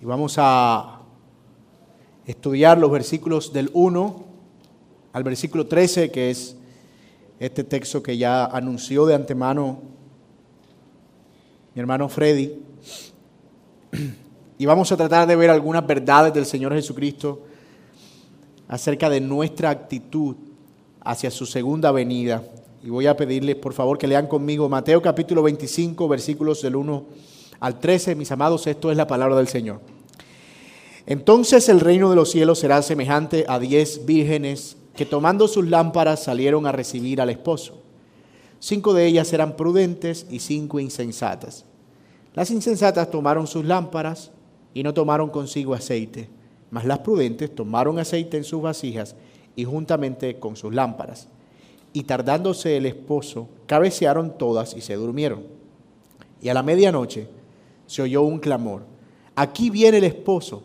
Y vamos a estudiar los versículos del 1 al versículo 13, que es este texto que ya anunció de antemano mi hermano Freddy. Y vamos a tratar de ver algunas verdades del Señor Jesucristo acerca de nuestra actitud hacia su segunda venida. Y voy a pedirles, por favor, que lean conmigo Mateo capítulo 25, versículos del 1 al 13. Mis amados, esto es la palabra del Señor. Entonces el reino de los cielos será semejante a diez vírgenes que tomando sus lámparas salieron a recibir al esposo. Cinco de ellas eran prudentes y cinco insensatas. Las insensatas tomaron sus lámparas y no tomaron consigo aceite, mas las prudentes tomaron aceite en sus vasijas y juntamente con sus lámparas. Y tardándose el esposo, cabecearon todas y se durmieron. Y a la medianoche se oyó un clamor, aquí viene el esposo,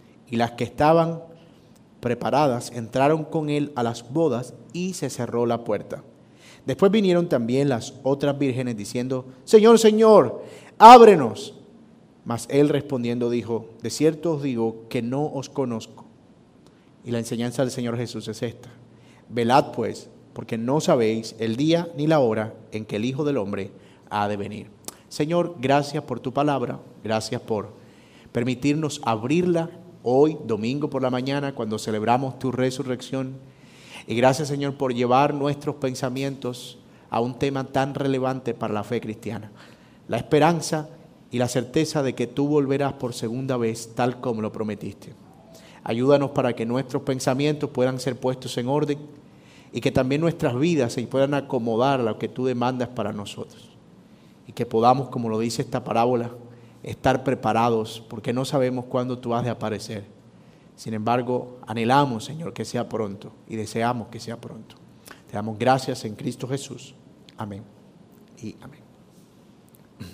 y las que estaban preparadas entraron con él a las bodas y se cerró la puerta. Después vinieron también las otras vírgenes diciendo, Señor, Señor, ábrenos. Mas él respondiendo dijo, de cierto os digo que no os conozco. Y la enseñanza del Señor Jesús es esta. Velad pues, porque no sabéis el día ni la hora en que el Hijo del Hombre ha de venir. Señor, gracias por tu palabra, gracias por permitirnos abrirla hoy, domingo por la mañana, cuando celebramos tu resurrección. Y gracias, Señor, por llevar nuestros pensamientos a un tema tan relevante para la fe cristiana. La esperanza y la certeza de que tú volverás por segunda vez, tal como lo prometiste. Ayúdanos para que nuestros pensamientos puedan ser puestos en orden y que también nuestras vidas se puedan acomodar a lo que tú demandas para nosotros y que podamos, como lo dice esta parábola, estar preparados porque no sabemos cuándo tú has de aparecer. Sin embargo, anhelamos, Señor, que sea pronto y deseamos que sea pronto. Te damos gracias en Cristo Jesús. Amén y amén.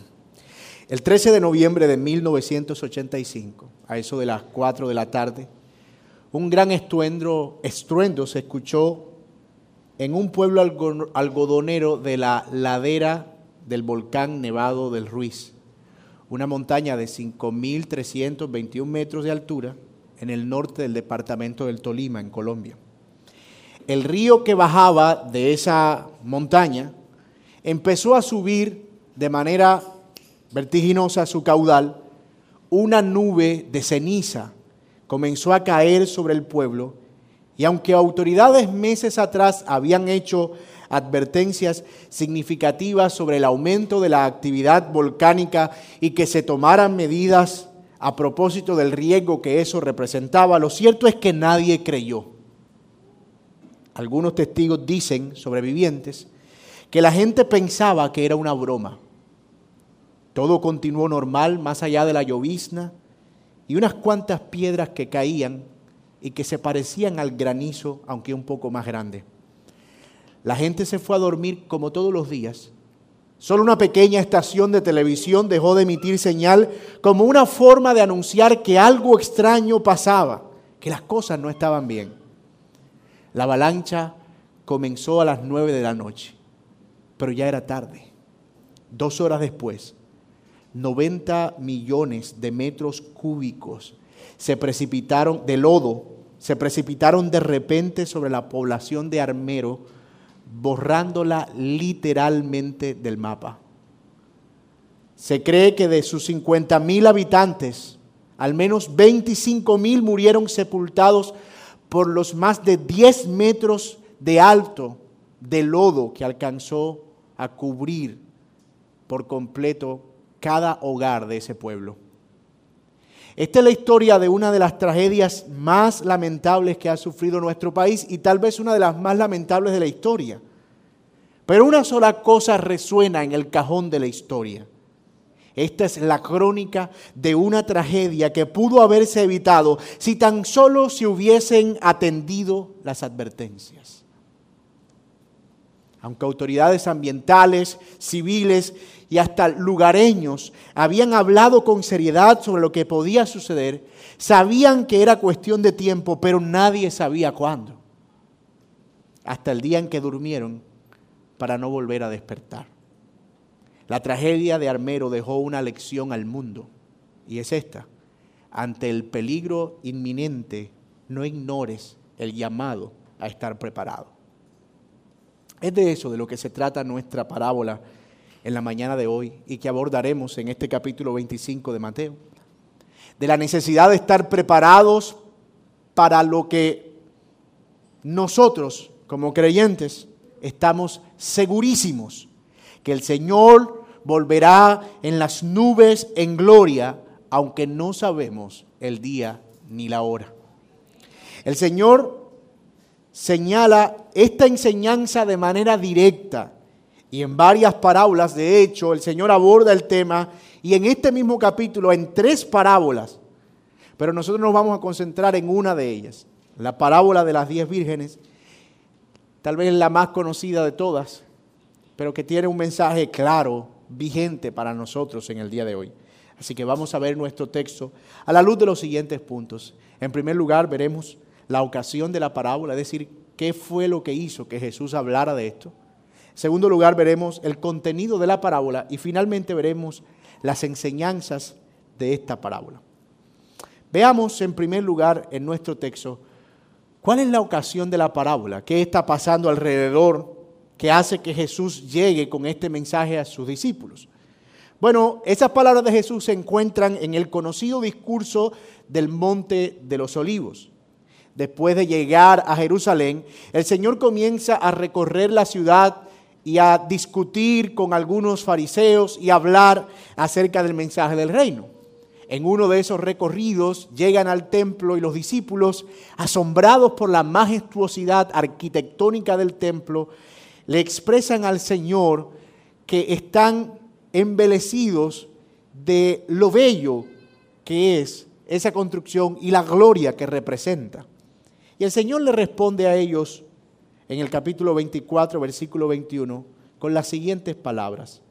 El 13 de noviembre de 1985, a eso de las 4 de la tarde, un gran estruendo, estruendo se escuchó en un pueblo algodonero de la ladera del volcán Nevado del Ruiz, una montaña de 5.321 metros de altura en el norte del departamento del Tolima, en Colombia. El río que bajaba de esa montaña empezó a subir de manera vertiginosa su caudal, una nube de ceniza comenzó a caer sobre el pueblo y aunque autoridades meses atrás habían hecho advertencias significativas sobre el aumento de la actividad volcánica y que se tomaran medidas a propósito del riesgo que eso representaba, lo cierto es que nadie creyó. Algunos testigos dicen, sobrevivientes, que la gente pensaba que era una broma. Todo continuó normal más allá de la llovizna y unas cuantas piedras que caían y que se parecían al granizo, aunque un poco más grande. La gente se fue a dormir como todos los días. Solo una pequeña estación de televisión dejó de emitir señal como una forma de anunciar que algo extraño pasaba, que las cosas no estaban bien. La avalancha comenzó a las nueve de la noche, pero ya era tarde. Dos horas después, 90 millones de metros cúbicos se precipitaron de lodo, se precipitaron de repente sobre la población de Armero, borrándola literalmente del mapa. Se cree que de sus 50 mil habitantes, al menos 25 mil murieron sepultados por los más de 10 metros de alto de lodo que alcanzó a cubrir por completo cada hogar de ese pueblo. Esta es la historia de una de las tragedias más lamentables que ha sufrido nuestro país y tal vez una de las más lamentables de la historia. Pero una sola cosa resuena en el cajón de la historia. Esta es la crónica de una tragedia que pudo haberse evitado si tan solo se hubiesen atendido las advertencias. Aunque autoridades ambientales, civiles y hasta lugareños habían hablado con seriedad sobre lo que podía suceder, sabían que era cuestión de tiempo, pero nadie sabía cuándo. Hasta el día en que durmieron para no volver a despertar. La tragedia de Armero dejó una lección al mundo y es esta. Ante el peligro inminente, no ignores el llamado a estar preparado. Es de eso de lo que se trata nuestra parábola en la mañana de hoy y que abordaremos en este capítulo 25 de Mateo. De la necesidad de estar preparados para lo que nosotros como creyentes estamos segurísimos que el Señor volverá en las nubes en gloria, aunque no sabemos el día ni la hora. El Señor señala esta enseñanza de manera directa y en varias parábolas, de hecho, el Señor aborda el tema y en este mismo capítulo, en tres parábolas, pero nosotros nos vamos a concentrar en una de ellas, la parábola de las diez vírgenes, tal vez la más conocida de todas, pero que tiene un mensaje claro, vigente para nosotros en el día de hoy. Así que vamos a ver nuestro texto a la luz de los siguientes puntos. En primer lugar, veremos la ocasión de la parábola, es decir, qué fue lo que hizo que Jesús hablara de esto. Segundo lugar, veremos el contenido de la parábola y finalmente veremos las enseñanzas de esta parábola. Veamos en primer lugar en nuestro texto ¿Cuál es la ocasión de la parábola? ¿Qué está pasando alrededor que hace que Jesús llegue con este mensaje a sus discípulos? Bueno, esas palabras de Jesús se encuentran en el conocido discurso del Monte de los Olivos. Después de llegar a Jerusalén, el Señor comienza a recorrer la ciudad y a discutir con algunos fariseos y hablar acerca del mensaje del reino. En uno de esos recorridos llegan al templo y los discípulos, asombrados por la majestuosidad arquitectónica del templo, le expresan al Señor que están embelecidos de lo bello que es esa construcción y la gloria que representa. Y el Señor le responde a ellos en el capítulo 24, versículo 21, con las siguientes palabras.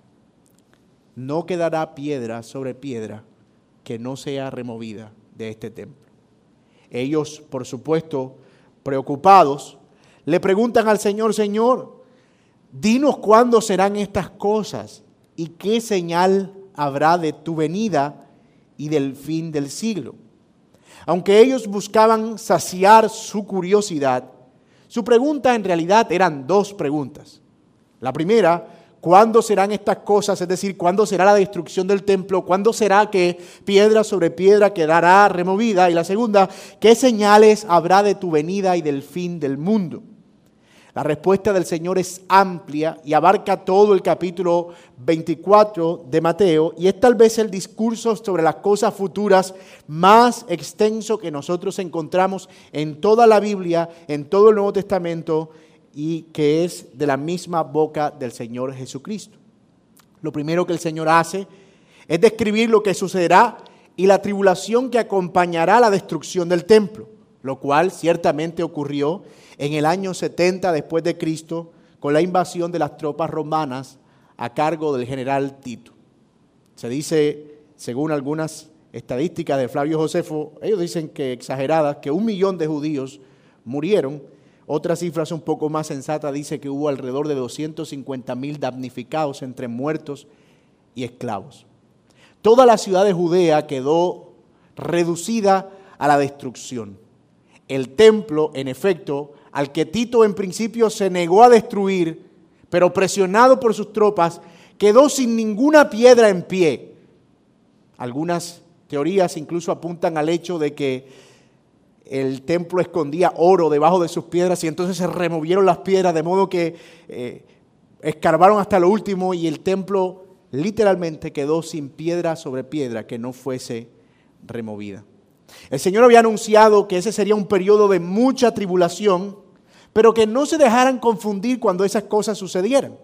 No quedará piedra sobre piedra que no sea removida de este templo. Ellos, por supuesto, preocupados, le preguntan al Señor, Señor, dinos cuándo serán estas cosas y qué señal habrá de tu venida y del fin del siglo. Aunque ellos buscaban saciar su curiosidad, su pregunta en realidad eran dos preguntas. La primera, ¿Cuándo serán estas cosas? Es decir, ¿cuándo será la destrucción del templo? ¿Cuándo será que piedra sobre piedra quedará removida? Y la segunda, ¿qué señales habrá de tu venida y del fin del mundo? La respuesta del Señor es amplia y abarca todo el capítulo 24 de Mateo y es tal vez el discurso sobre las cosas futuras más extenso que nosotros encontramos en toda la Biblia, en todo el Nuevo Testamento y que es de la misma boca del Señor Jesucristo. Lo primero que el Señor hace es describir lo que sucederá y la tribulación que acompañará la destrucción del templo, lo cual ciertamente ocurrió en el año 70 después de Cristo con la invasión de las tropas romanas a cargo del general Tito. Se dice, según algunas estadísticas de Flavio Josefo, ellos dicen que exageradas, que un millón de judíos murieron otra cifra un poco más sensata dice que hubo alrededor de 250 mil damnificados entre muertos y esclavos. Toda la ciudad de Judea quedó reducida a la destrucción. El templo, en efecto, al que Tito en principio se negó a destruir, pero presionado por sus tropas, quedó sin ninguna piedra en pie. Algunas teorías incluso apuntan al hecho de que el templo escondía oro debajo de sus piedras y entonces se removieron las piedras de modo que eh, escarbaron hasta lo último y el templo literalmente quedó sin piedra sobre piedra que no fuese removida. El Señor había anunciado que ese sería un periodo de mucha tribulación, pero que no se dejaran confundir cuando esas cosas sucedieran,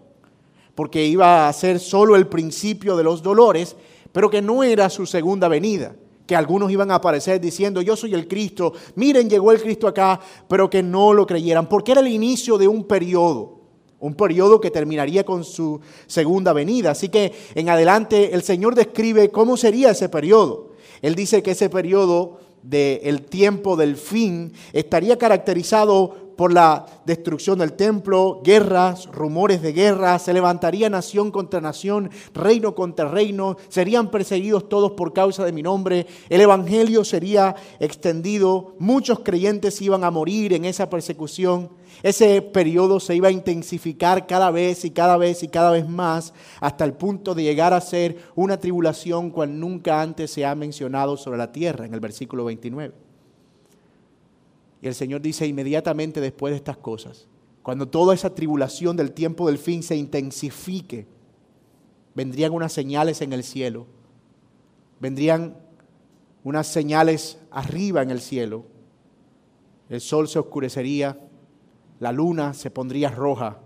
porque iba a ser solo el principio de los dolores, pero que no era su segunda venida, que algunos iban a aparecer diciendo, yo soy el Cristo, miren, llegó el Cristo acá, pero que no lo creyeran, porque era el inicio de un periodo, un periodo que terminaría con su segunda venida. Así que en adelante el Señor describe cómo sería ese periodo. Él dice que ese periodo del tiempo del fin estaría caracterizado por la destrucción del templo, guerras, rumores de guerra, se levantaría nación contra nación, reino contra reino, serían perseguidos todos por causa de mi nombre, el Evangelio sería extendido, muchos creyentes iban a morir en esa persecución, ese periodo se iba a intensificar cada vez y cada vez y cada vez más hasta el punto de llegar a ser una tribulación cual nunca antes se ha mencionado sobre la tierra en el versículo 29. Y el Señor dice inmediatamente después de estas cosas, cuando toda esa tribulación del tiempo del fin se intensifique, vendrían unas señales en el cielo, vendrían unas señales arriba en el cielo, el sol se oscurecería, la luna se pondría roja,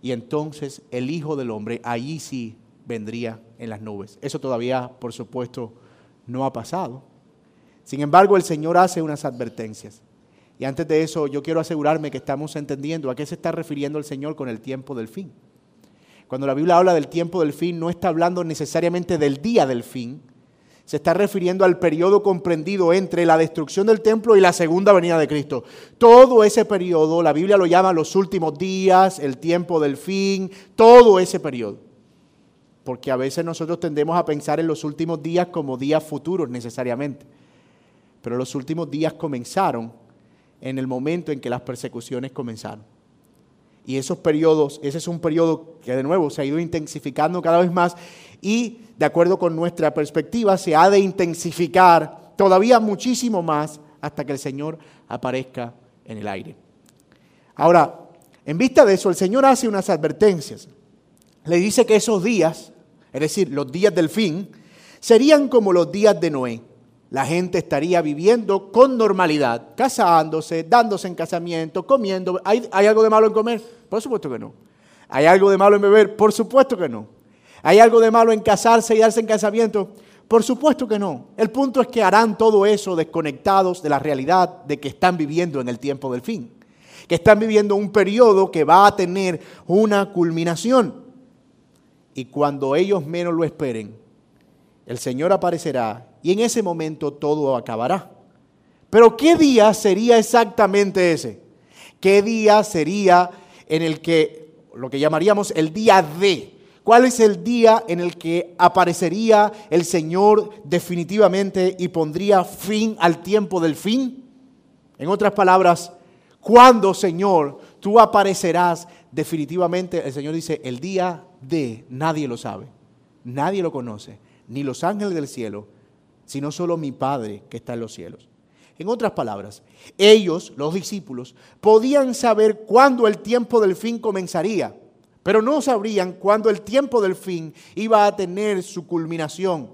y entonces el Hijo del Hombre allí sí vendría en las nubes. Eso todavía, por supuesto, no ha pasado. Sin embargo, el Señor hace unas advertencias. Y antes de eso, yo quiero asegurarme que estamos entendiendo a qué se está refiriendo el Señor con el tiempo del fin. Cuando la Biblia habla del tiempo del fin, no está hablando necesariamente del día del fin, se está refiriendo al periodo comprendido entre la destrucción del templo y la segunda venida de Cristo. Todo ese periodo, la Biblia lo llama los últimos días, el tiempo del fin, todo ese periodo. Porque a veces nosotros tendemos a pensar en los últimos días como días futuros necesariamente. Pero los últimos días comenzaron en el momento en que las persecuciones comenzaron. Y esos periodos, ese es un periodo que de nuevo se ha ido intensificando cada vez más y de acuerdo con nuestra perspectiva se ha de intensificar todavía muchísimo más hasta que el Señor aparezca en el aire. Ahora, en vista de eso, el Señor hace unas advertencias. Le dice que esos días, es decir, los días del fin, serían como los días de Noé la gente estaría viviendo con normalidad, casándose, dándose en casamiento, comiendo. ¿Hay, ¿Hay, algo de malo en comer? Por supuesto que no. ¿Hay algo de malo en beber? Por supuesto que no. ¿Hay algo de malo en casarse y darse en casamiento? Por supuesto que no. El punto es que harán todo eso desconectados de la realidad de que están viviendo en el tiempo del fin. Que están viviendo un periodo que va a tener una culminación. Y cuando ellos menos lo esperen, el Señor aparecerá y en ese momento todo acabará. Pero ¿qué día sería exactamente ese? ¿Qué día sería en el que, lo que llamaríamos el día de? ¿Cuál es el día en el que aparecería el Señor definitivamente y pondría fin al tiempo del fin? En otras palabras, ¿cuándo, Señor, tú aparecerás definitivamente? El Señor dice, el día de, nadie lo sabe, nadie lo conoce, ni los ángeles del cielo, sino solo mi Padre que está en los cielos. En otras palabras, ellos, los discípulos, podían saber cuándo el tiempo del fin comenzaría, pero no sabrían cuándo el tiempo del fin iba a tener su culminación.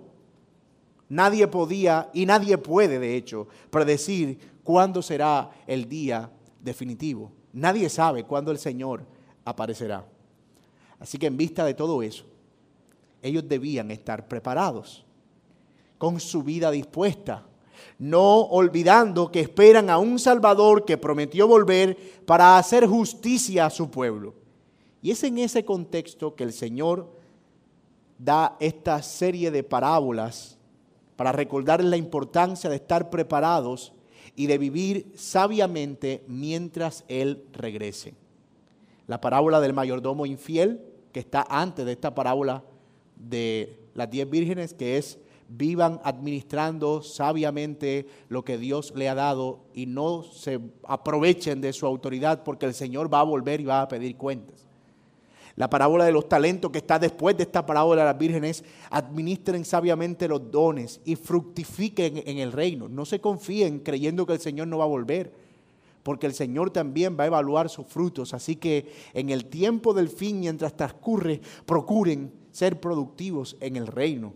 Nadie podía y nadie puede, de hecho, predecir cuándo será el día definitivo. Nadie sabe cuándo el Señor aparecerá. Así que en vista de todo eso, ellos debían estar preparados con su vida dispuesta, no olvidando que esperan a un Salvador que prometió volver para hacer justicia a su pueblo. Y es en ese contexto que el Señor da esta serie de parábolas para recordar la importancia de estar preparados y de vivir sabiamente mientras Él regrese. La parábola del mayordomo infiel, que está antes de esta parábola de las diez vírgenes, que es vivan administrando sabiamente lo que Dios le ha dado y no se aprovechen de su autoridad porque el Señor va a volver y va a pedir cuentas. La parábola de los talentos que está después de esta parábola de las vírgenes, administren sabiamente los dones y fructifiquen en el reino. No se confíen creyendo que el Señor no va a volver, porque el Señor también va a evaluar sus frutos. Así que en el tiempo del fin, mientras transcurre, procuren ser productivos en el reino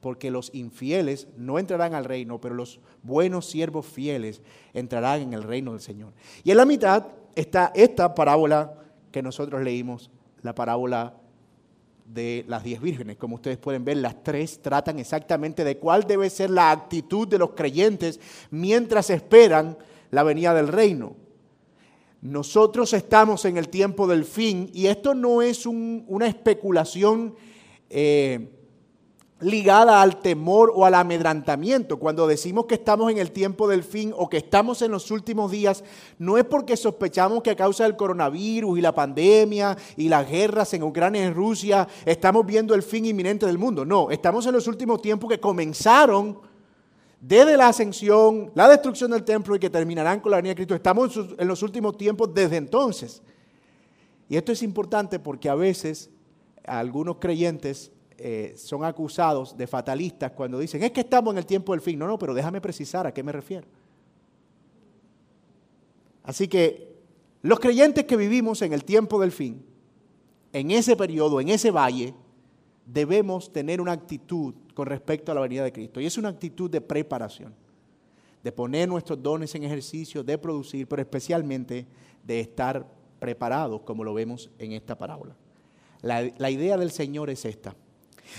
porque los infieles no entrarán al reino, pero los buenos siervos fieles entrarán en el reino del Señor. Y en la mitad está esta parábola que nosotros leímos, la parábola de las diez vírgenes. Como ustedes pueden ver, las tres tratan exactamente de cuál debe ser la actitud de los creyentes mientras esperan la venida del reino. Nosotros estamos en el tiempo del fin y esto no es una especulación eh, ligada al temor o al amedrantamiento. Cuando decimos que estamos en el tiempo del fin o que estamos en los últimos días, no es porque sospechamos que a causa del coronavirus y la pandemia y las guerras en Ucrania y en Rusia estamos viendo el fin inminente del mundo. No, estamos en los últimos tiempos que comenzaron desde la ascensión, la destrucción del templo y que terminarán con la venida de Cristo. Estamos en los últimos tiempos desde entonces. Y esto es importante porque a veces algunos creyentes eh, son acusados de fatalistas cuando dicen, es que estamos en el tiempo del fin. No, no, pero déjame precisar a qué me refiero. Así que los creyentes que vivimos en el tiempo del fin, en ese periodo, en ese valle, debemos tener una actitud con respecto a la venida de Cristo. Y es una actitud de preparación, de poner nuestros dones en ejercicio, de producir, pero especialmente de estar preparados, como lo vemos en esta parábola. La, la idea del Señor es esta.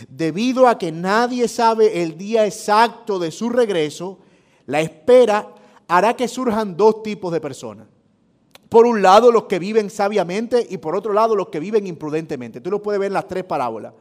Debido a que nadie sabe el día exacto de su regreso, la espera hará que surjan dos tipos de personas. Por un lado, los que viven sabiamente y por otro lado, los que viven imprudentemente. Tú lo puedes ver en las tres parábolas.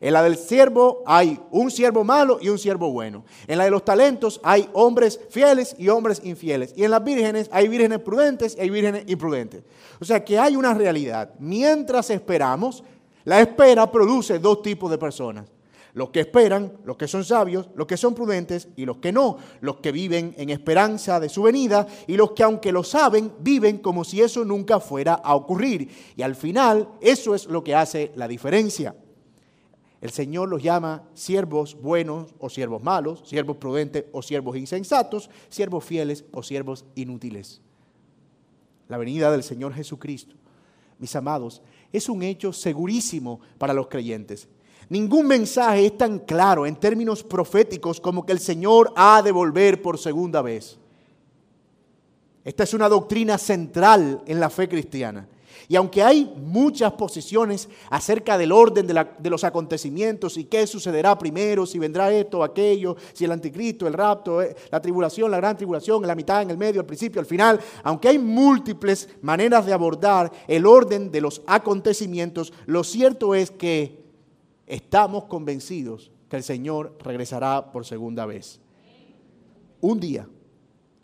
En la del siervo hay un siervo malo y un siervo bueno. En la de los talentos hay hombres fieles y hombres infieles. Y en las vírgenes hay vírgenes prudentes y hay vírgenes imprudentes. O sea que hay una realidad. Mientras esperamos, la espera produce dos tipos de personas. Los que esperan, los que son sabios, los que son prudentes y los que no, los que viven en esperanza de su venida y los que aunque lo saben, viven como si eso nunca fuera a ocurrir. Y al final, eso es lo que hace la diferencia. El Señor los llama siervos buenos o siervos malos, siervos prudentes o siervos insensatos, siervos fieles o siervos inútiles. La venida del Señor Jesucristo, mis amados, es un hecho segurísimo para los creyentes. Ningún mensaje es tan claro en términos proféticos como que el Señor ha de volver por segunda vez. Esta es una doctrina central en la fe cristiana. Y aunque hay muchas posiciones acerca del orden de, los acontecimientos y qué sucederá primero, si vendrá esto o aquello, si el anticristo, el rapto, eh, la tribulación, la gran tribulación, la mitad, en el medio, al principio, al final, aunque hay múltiples maneras de abordar el orden de los acontecimientos, lo cierto es que estamos convencidos que el Señor regresará por segunda vez. Un día,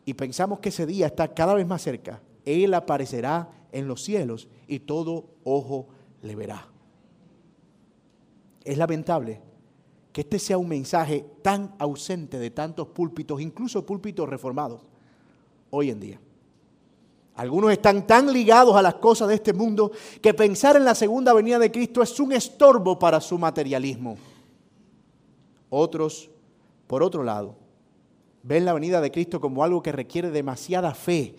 y pensamos que ese día está cada vez más cerca, Él aparecerá en los cielos y todo ojo le verá. Es lamentable que este sea un mensaje tan ausente de tantos púlpitos, incluso púlpitos reformados, hoy en día. Algunos están tan ligados a las cosas de este mundo que pensar en la segunda venida de Cristo es un estorbo para su materialismo. Otros, por otro lado, ven la venida de Cristo como algo que requiere demasiada fe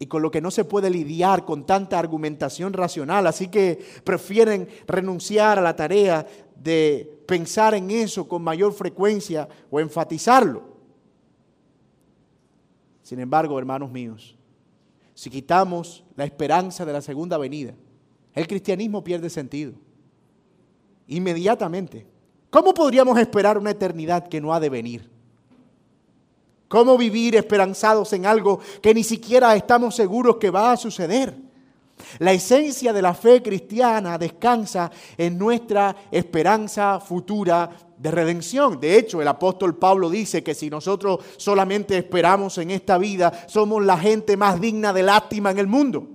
y con lo que no se puede lidiar con tanta argumentación racional. Así que prefieren renunciar a la tarea de pensar en eso con mayor frecuencia o enfatizarlo. Sin embargo, hermanos míos, si quitamos la esperanza de la segunda venida, el cristianismo pierde sentido. Inmediatamente. ¿Cómo podríamos esperar una eternidad que no ha de venir? ¿Cómo vivir esperanzados en algo que ni siquiera estamos seguros que va a suceder? La esencia de la fe cristiana descansa en nuestra esperanza futura de redención. De hecho, el apóstol Pablo dice que si nosotros solamente esperamos en esta vida, somos la gente más digna de lástima en el mundo.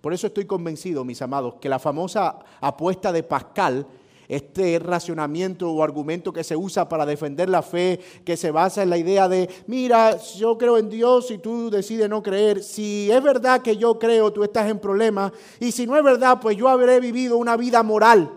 Por eso estoy convencido, mis amados, que la famosa apuesta de Pascal este racionamiento o argumento que se usa para defender la fe, que se basa en la idea de, mira, yo creo en Dios y tú decides no creer. Si es verdad que yo creo, tú estás en problemas. Y si no es verdad, pues yo habré vivido una vida moral.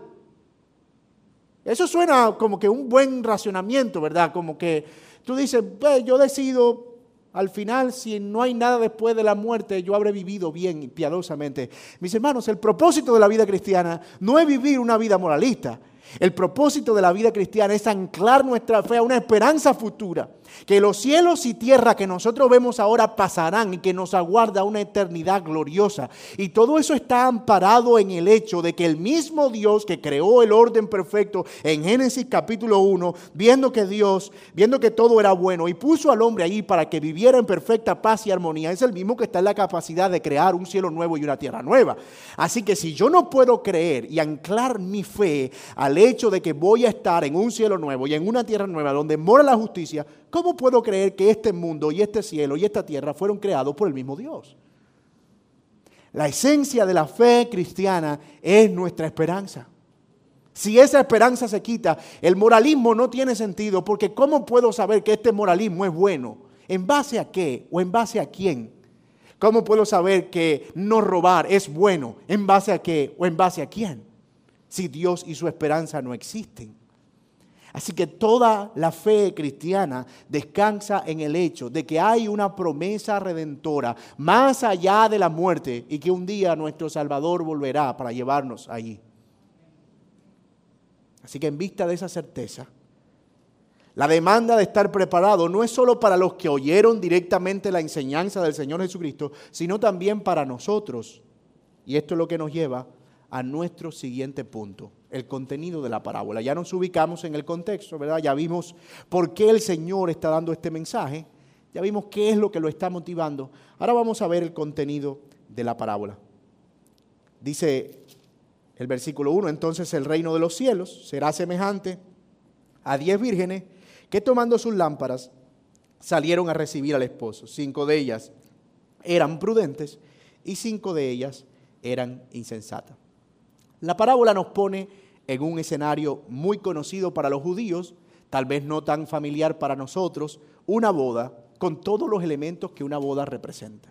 Eso suena como que un buen racionamiento, ¿verdad? Como que tú dices, pues yo decido al final, si no hay nada después de la muerte, yo habré vivido bien y piadosamente. Mis hermanos, el propósito de la vida cristiana no es vivir una vida moralista. El propósito de la vida cristiana es anclar nuestra fe a una esperanza futura que los cielos y tierra que nosotros vemos ahora pasarán y que nos aguarda una eternidad gloriosa. Y todo eso está amparado en el hecho de que el mismo Dios que creó el orden perfecto en Génesis capítulo 1, viendo que Dios, viendo que todo era bueno y puso al hombre allí para que viviera en perfecta paz y armonía, es el mismo que está en la capacidad de crear un cielo nuevo y una tierra nueva. Así que si yo no puedo creer y anclar mi fe al hecho de que voy a estar en un cielo nuevo y en una tierra nueva donde mora la justicia, ¿Cómo puedo creer que este mundo y este cielo y esta tierra fueron creados por el mismo Dios? La esencia de la fe cristiana es nuestra esperanza. Si esa esperanza se quita, el moralismo no tiene sentido, porque ¿cómo puedo saber que este moralismo es bueno? ¿En base a qué o en base a quién? ¿Cómo puedo saber que no robar es bueno? ¿En base a qué o en base a quién? Si Dios y su esperanza no existen. Así que toda la fe cristiana descansa en el hecho de que hay una promesa redentora más allá de la muerte y que un día nuestro Salvador volverá para llevarnos allí. Así que en vista de esa certeza, la demanda de estar preparado no es solo para los que oyeron directamente la enseñanza del Señor Jesucristo, sino también para nosotros. Y esto es lo que nos lleva a nuestro siguiente punto, el contenido de la parábola. Ya nos ubicamos en el contexto, ¿verdad? Ya vimos por qué el Señor está dando este mensaje, ya vimos qué es lo que lo está motivando. Ahora vamos a ver el contenido de la parábola. Dice el versículo 1, entonces el reino de los cielos será semejante a diez vírgenes que tomando sus lámparas salieron a recibir al esposo. Cinco de ellas eran prudentes y cinco de ellas eran insensatas. La parábola nos pone en un escenario muy conocido para los judíos, tal vez no tan familiar para nosotros, una boda con todos los elementos que una boda representa.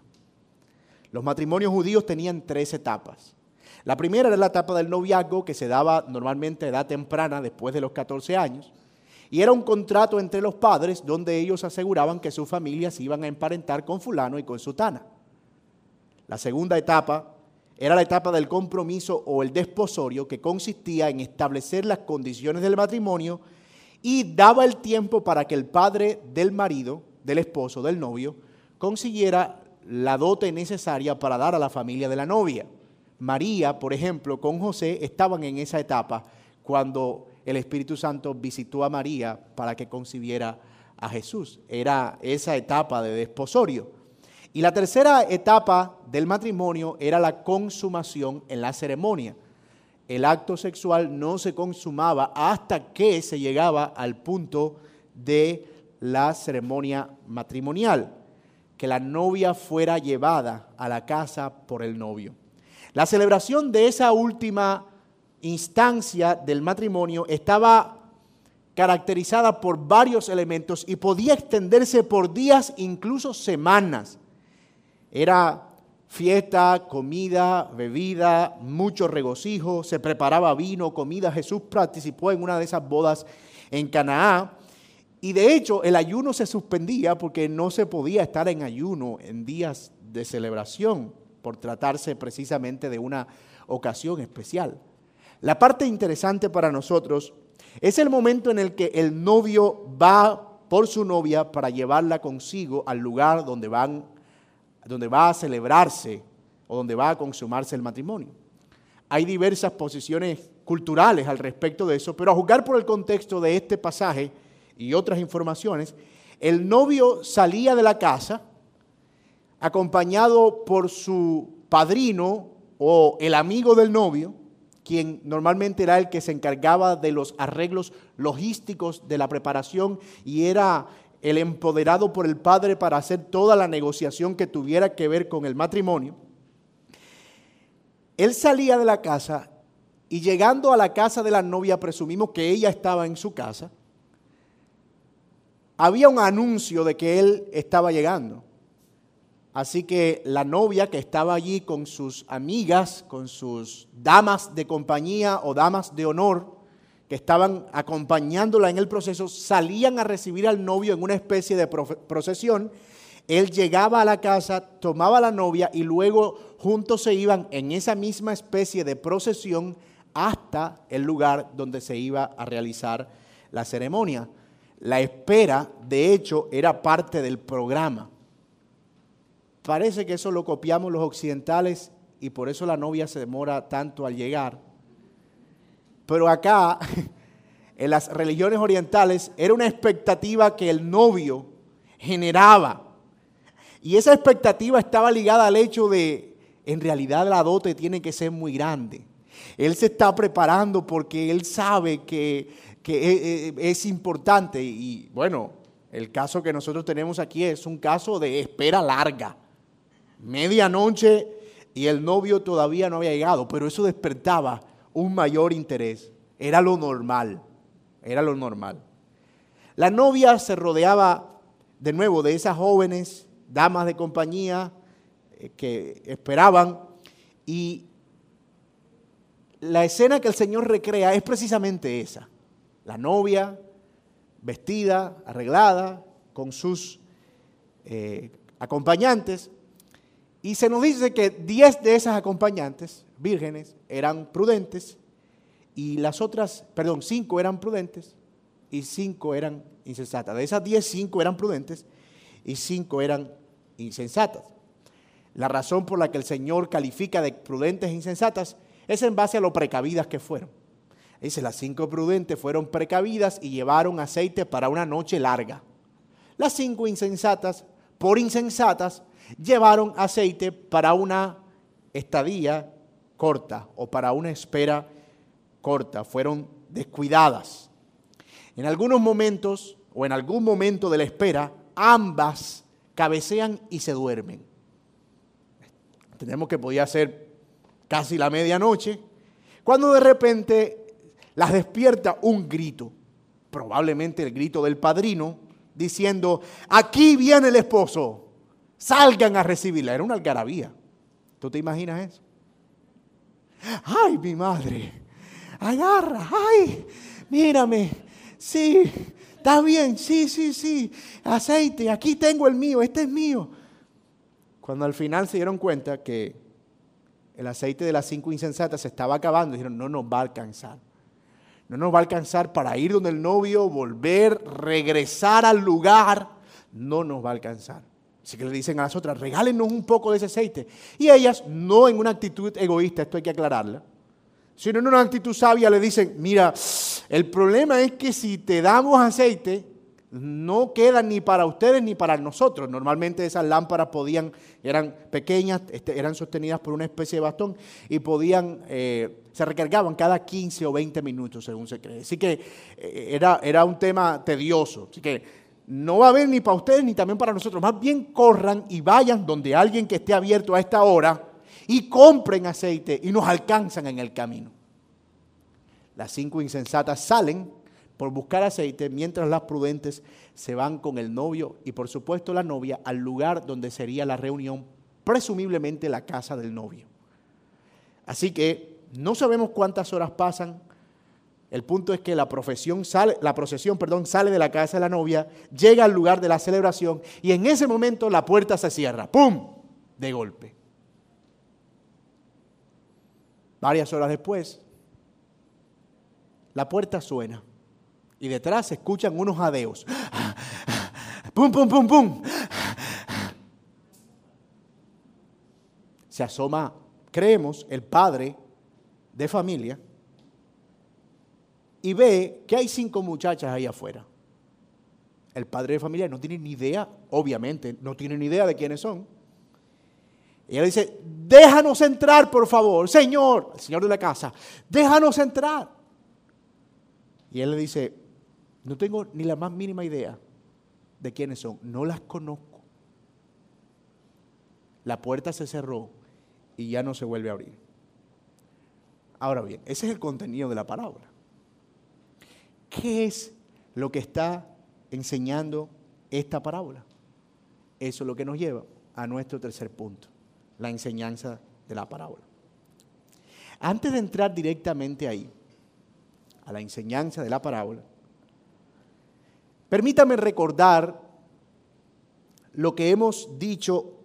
Los matrimonios judíos tenían tres etapas. La primera era la etapa del noviazgo, que se daba normalmente a edad temprana, después de los 14 años, y era un contrato entre los padres donde ellos aseguraban que sus familias iban a emparentar con fulano y con sutana. La segunda etapa era la etapa del compromiso o el desposorio que consistía en establecer las condiciones del matrimonio y daba el tiempo para que el padre del marido, del esposo, del novio, consiguiera la dote necesaria para dar a la familia de la novia. María, por ejemplo, con José estaban en esa etapa cuando el Espíritu Santo visitó a María para que concibiera a Jesús. Era esa etapa de desposorio. Y la tercera etapa del matrimonio era la consumación en la ceremonia. El acto sexual no se consumaba hasta que se llegaba al punto de la ceremonia matrimonial, que la novia fuera llevada a la casa por el novio. La celebración de esa última instancia del matrimonio estaba caracterizada por varios elementos y podía extenderse por días, incluso semanas. Era fiesta, comida, bebida, mucho regocijo, se preparaba vino, comida. Jesús participó en una de esas bodas en Canaá. Y de hecho el ayuno se suspendía porque no se podía estar en ayuno en días de celebración por tratarse precisamente de una ocasión especial. La parte interesante para nosotros es el momento en el que el novio va por su novia para llevarla consigo al lugar donde van donde va a celebrarse o donde va a consumarse el matrimonio. Hay diversas posiciones culturales al respecto de eso, pero a juzgar por el contexto de este pasaje y otras informaciones, el novio salía de la casa acompañado por su padrino o el amigo del novio, quien normalmente era el que se encargaba de los arreglos logísticos de la preparación y era el empoderado por el padre para hacer toda la negociación que tuviera que ver con el matrimonio, él salía de la casa y llegando a la casa de la novia, presumimos que ella estaba en su casa, había un anuncio de que él estaba llegando. Así que la novia que estaba allí con sus amigas, con sus damas de compañía o damas de honor, que estaban acompañándola en el proceso salían a recibir al novio en una especie de procesión. Él llegaba a la casa, tomaba a la novia y luego juntos se iban en esa misma especie de procesión hasta el lugar donde se iba a realizar la ceremonia. La espera, de hecho, era parte del programa. Parece que eso lo copiamos los occidentales y por eso la novia se demora tanto al llegar. Pero acá, en las religiones orientales, era una expectativa que el novio generaba. Y esa expectativa estaba ligada al hecho de, en realidad la dote tiene que ser muy grande. Él se está preparando porque él sabe que, es importante. Y bueno, el caso que nosotros tenemos aquí es un caso de espera larga. Medianoche y el novio todavía no había llegado, pero eso despertaba un mayor interés. Era lo normal, era lo normal. La novia se rodeaba de nuevo de esas jóvenes, damas de compañía eh, que esperaban y la escena que el Señor recrea es precisamente esa. La novia vestida, arreglada, con sus eh, acompañantes. Y se nos dice que 10 de esas acompañantes, vírgenes, eran prudentes y las otras, perdón, 5 eran prudentes y 5 eran insensatas. De esas 10, 5 eran prudentes y 5 eran insensatas. La razón por la que el Señor califica de prudentes e insensatas es en base a lo precavidas que fueron. Dice, las cinco prudentes fueron precavidas y llevaron aceite para una noche larga. Las cinco insensatas, por insensatas, llevaron aceite para una estadía corta o para una espera corta. Fueron descuidadas. En algunos momentos o en algún momento de la espera, ambas cabecean y se duermen. Tenemos que podía ser casi la medianoche, cuando de repente las despierta un grito, probablemente el grito del padrino, diciendo, aquí viene el esposo, salgan a recibirla. Era una algarabía. ¿Tú te imaginas eso? Ay, mi madre, agarra, ay, mírame, sí, está bien, sí, sí, sí, aceite, aquí tengo el mío, este es mío. Cuando al final se dieron cuenta que el aceite de las cinco insensatas se estaba acabando. Dijeron, no nos va a alcanzar. No nos va a alcanzar para ir donde el novio, volver, regresar al lugar. No nos va a alcanzar. Así que le dicen a las otras, regálenos un poco de ese aceite. Y ellas, no en una actitud egoísta, esto hay que aclararla, sino en una actitud sabia, le dicen, mira, el problema es que si te damos aceite, no quedan ni para ustedes ni para nosotros. Normalmente esas lámparas podían, eran pequeñas, este, eran sostenidas por una especie de bastón y podían, eh, se recargaban cada 15 o 20 minutos, según se cree. Así que eh, era, era un tema tedioso. Así que no va a haber ni para ustedes ni también para nosotros. Más bien corran y vayan donde alguien que esté abierto a esta hora y compren aceite y nos alcanzan en el camino. Las cinco insensatas salen por buscar aceite, mientras las prudentes se van con el novio y por supuesto la novia al lugar donde sería la reunión, presumiblemente la casa del novio. Así que no sabemos cuántas horas pasan. El punto es que la, sale, la procesión perdón, sale de la casa de la novia, llega al lugar de la celebración y en ese momento la puerta se cierra. ¡Pum! De golpe. Varias horas después, la puerta suena y detrás se escuchan unos jadeos. ¡Pum, pum, pum, pum! Se asoma, creemos, el padre de familia y ve que hay cinco muchachas ahí afuera. El padre de familia no tiene ni idea, obviamente, no tiene ni idea de quiénes son. Y él dice, déjanos entrar, por favor, Señor, el Señor de la casa, déjanos entrar. Y él le dice, no tengo ni la más mínima idea de quiénes son. No las conozco. La puerta se cerró y ya no se vuelve a abrir. Ahora bien, ese es el contenido de la parábola. ¿Qué es lo que está enseñando esta parábola? Eso es lo que nos lleva a nuestro tercer punto, la enseñanza de la parábola. Antes de entrar directamente ahí, a la enseñanza de la parábola, Permítame recordar lo que hemos dicho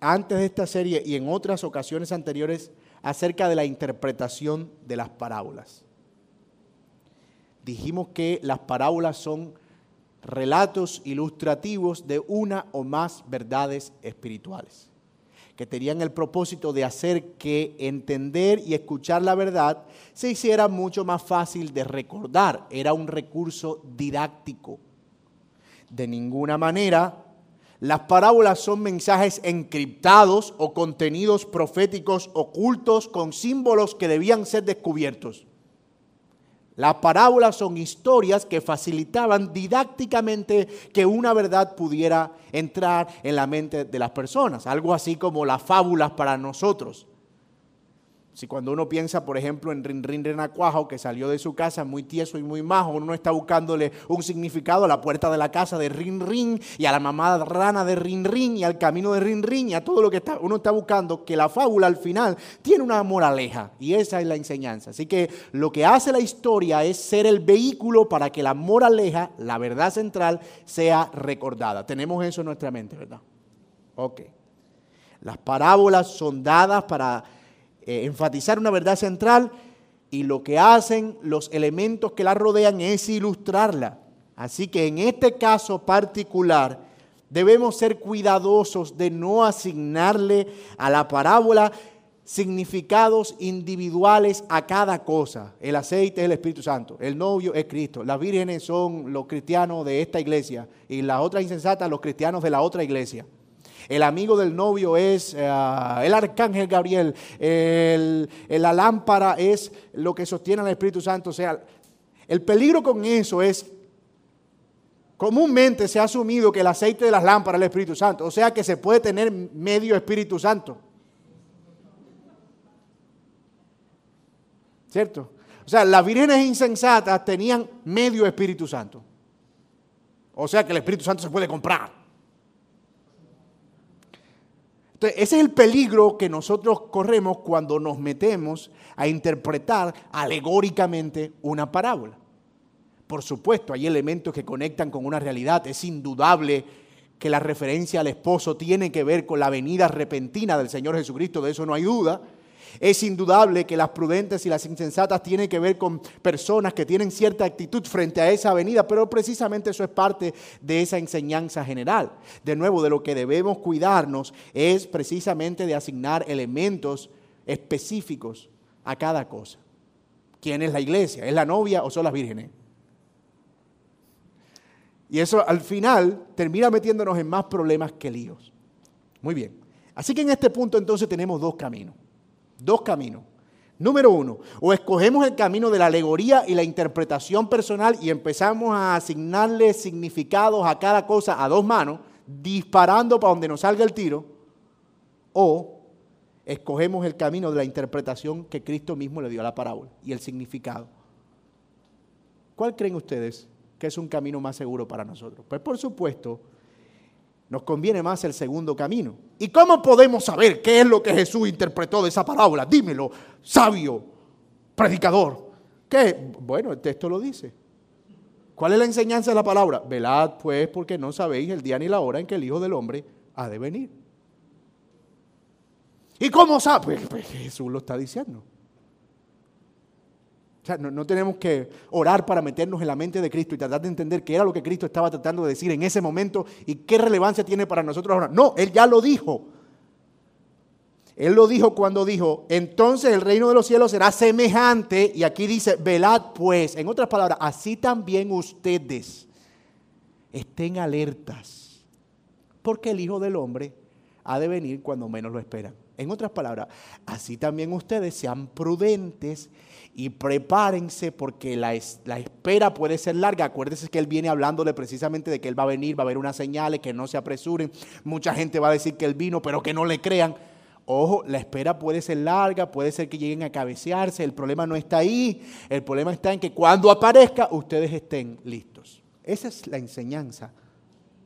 antes de esta serie y en otras ocasiones anteriores acerca de la interpretación de las parábolas. Dijimos que las parábolas son relatos ilustrativos de una o más verdades espirituales, que tenían el propósito de hacer que entender y escuchar la verdad se hiciera mucho más fácil de recordar. Era un recurso didáctico. De ninguna manera las parábolas son mensajes encriptados o contenidos proféticos ocultos con símbolos que debían ser descubiertos. Las parábolas son historias que facilitaban didácticamente que una verdad pudiera entrar en la mente de las personas, algo así como las fábulas para nosotros. Si cuando uno piensa, por ejemplo, en Rin Rin Renacuajo, que salió de su casa muy tieso y muy majo, uno está buscándole un significado a la puerta de la casa de Rin Rin y a la mamá rana de Rin Rin y al camino de Rin Rin y a todo lo que uno está buscando, que la fábula al final tiene una moraleja y esa es la enseñanza. Así que lo que hace la historia es ser el vehículo para que la moraleja, la verdad central, sea recordada. Tenemos eso en nuestra mente, ¿verdad? Ok. Las parábolas son dadas para eh, enfatizar una verdad central y lo que hacen los elementos que la rodean es ilustrarla. Así que en este caso particular debemos ser cuidadosos de no asignarle a la parábola significados individuales a cada cosa. El aceite es el Espíritu Santo, el novio es Cristo, las vírgenes son los cristianos de esta iglesia y las otras insensatas los cristianos de la otra iglesia. El amigo del novio es eh, el arcángel Gabriel. la lámpara es lo que sostiene al Espíritu Santo. O sea, el peligro con eso es, comúnmente se ha asumido que el aceite de las lámparas es el Espíritu Santo. O sea que se puede tener medio Espíritu Santo. ¿Cierto? O sea, las vírgenes insensatas tenían medio Espíritu Santo. O sea que el Espíritu Santo se puede comprar. Entonces, ese es el peligro que nosotros corremos cuando nos metemos a interpretar alegóricamente una parábola. Por supuesto, hay elementos que conectan con una realidad. Es indudable que la referencia al esposo tiene que ver con la venida repentina del Señor Jesucristo, de eso no hay duda. Es indudable que las prudentes y las insensatas tienen que ver con personas que tienen cierta actitud frente a esa venida, pero precisamente eso es parte de esa enseñanza general. De nuevo, de lo que debemos cuidarnos es precisamente de asignar elementos específicos a cada cosa. ¿Quién es la iglesia? ¿Es la novia o son las vírgenes? Y eso al final termina metiéndonos en más problemas que líos. Muy bien. Así que en este punto entonces tenemos dos caminos. Dos caminos. Número uno, o escogemos el camino de la alegoría y la interpretación personal y empezamos a asignarle significados a cada cosa a dos manos, disparando para donde nos salga el tiro, o escogemos el camino de la interpretación que Cristo mismo le dio a la parábola y el significado. ¿Cuál creen ustedes que es un camino más seguro para nosotros? Pues por supuesto, nos conviene más el segundo camino. ¿Y cómo podemos saber qué es lo que Jesús interpretó de esa parábola? Dímelo, sabio, predicador. ¿Qué? Bueno, el texto lo dice. ¿Cuál es la enseñanza de la palabra? Velad pues porque no sabéis el día ni la hora en que el Hijo del Hombre ha de venir. ¿Y cómo sabe? Pues, pues Jesús lo está diciendo no, tenemos que orar para meternos en la mente de Cristo y tratar de entender qué era lo que Cristo estaba tratando de decir en ese momento y qué relevancia tiene para nosotros ahora. No, Él ya lo dijo. Él lo dijo cuando dijo, entonces el reino de los cielos será semejante, y aquí dice, velad pues, en otras palabras, así también ustedes estén alertas, porque el Hijo del Hombre ha de venir cuando menos lo esperan. En otras palabras, así también ustedes sean prudentes y prepárense porque la, espera puede ser larga. Acuérdense que Él viene hablándole precisamente de que Él va a venir, va a haber unas señales, que no se apresuren. Mucha gente va a decir que Él vino, pero que no le crean. Ojo, la espera puede ser larga, puede ser que lleguen a cabecearse. El problema no está ahí. El problema está en que cuando aparezca ustedes estén listos. Esa es la enseñanza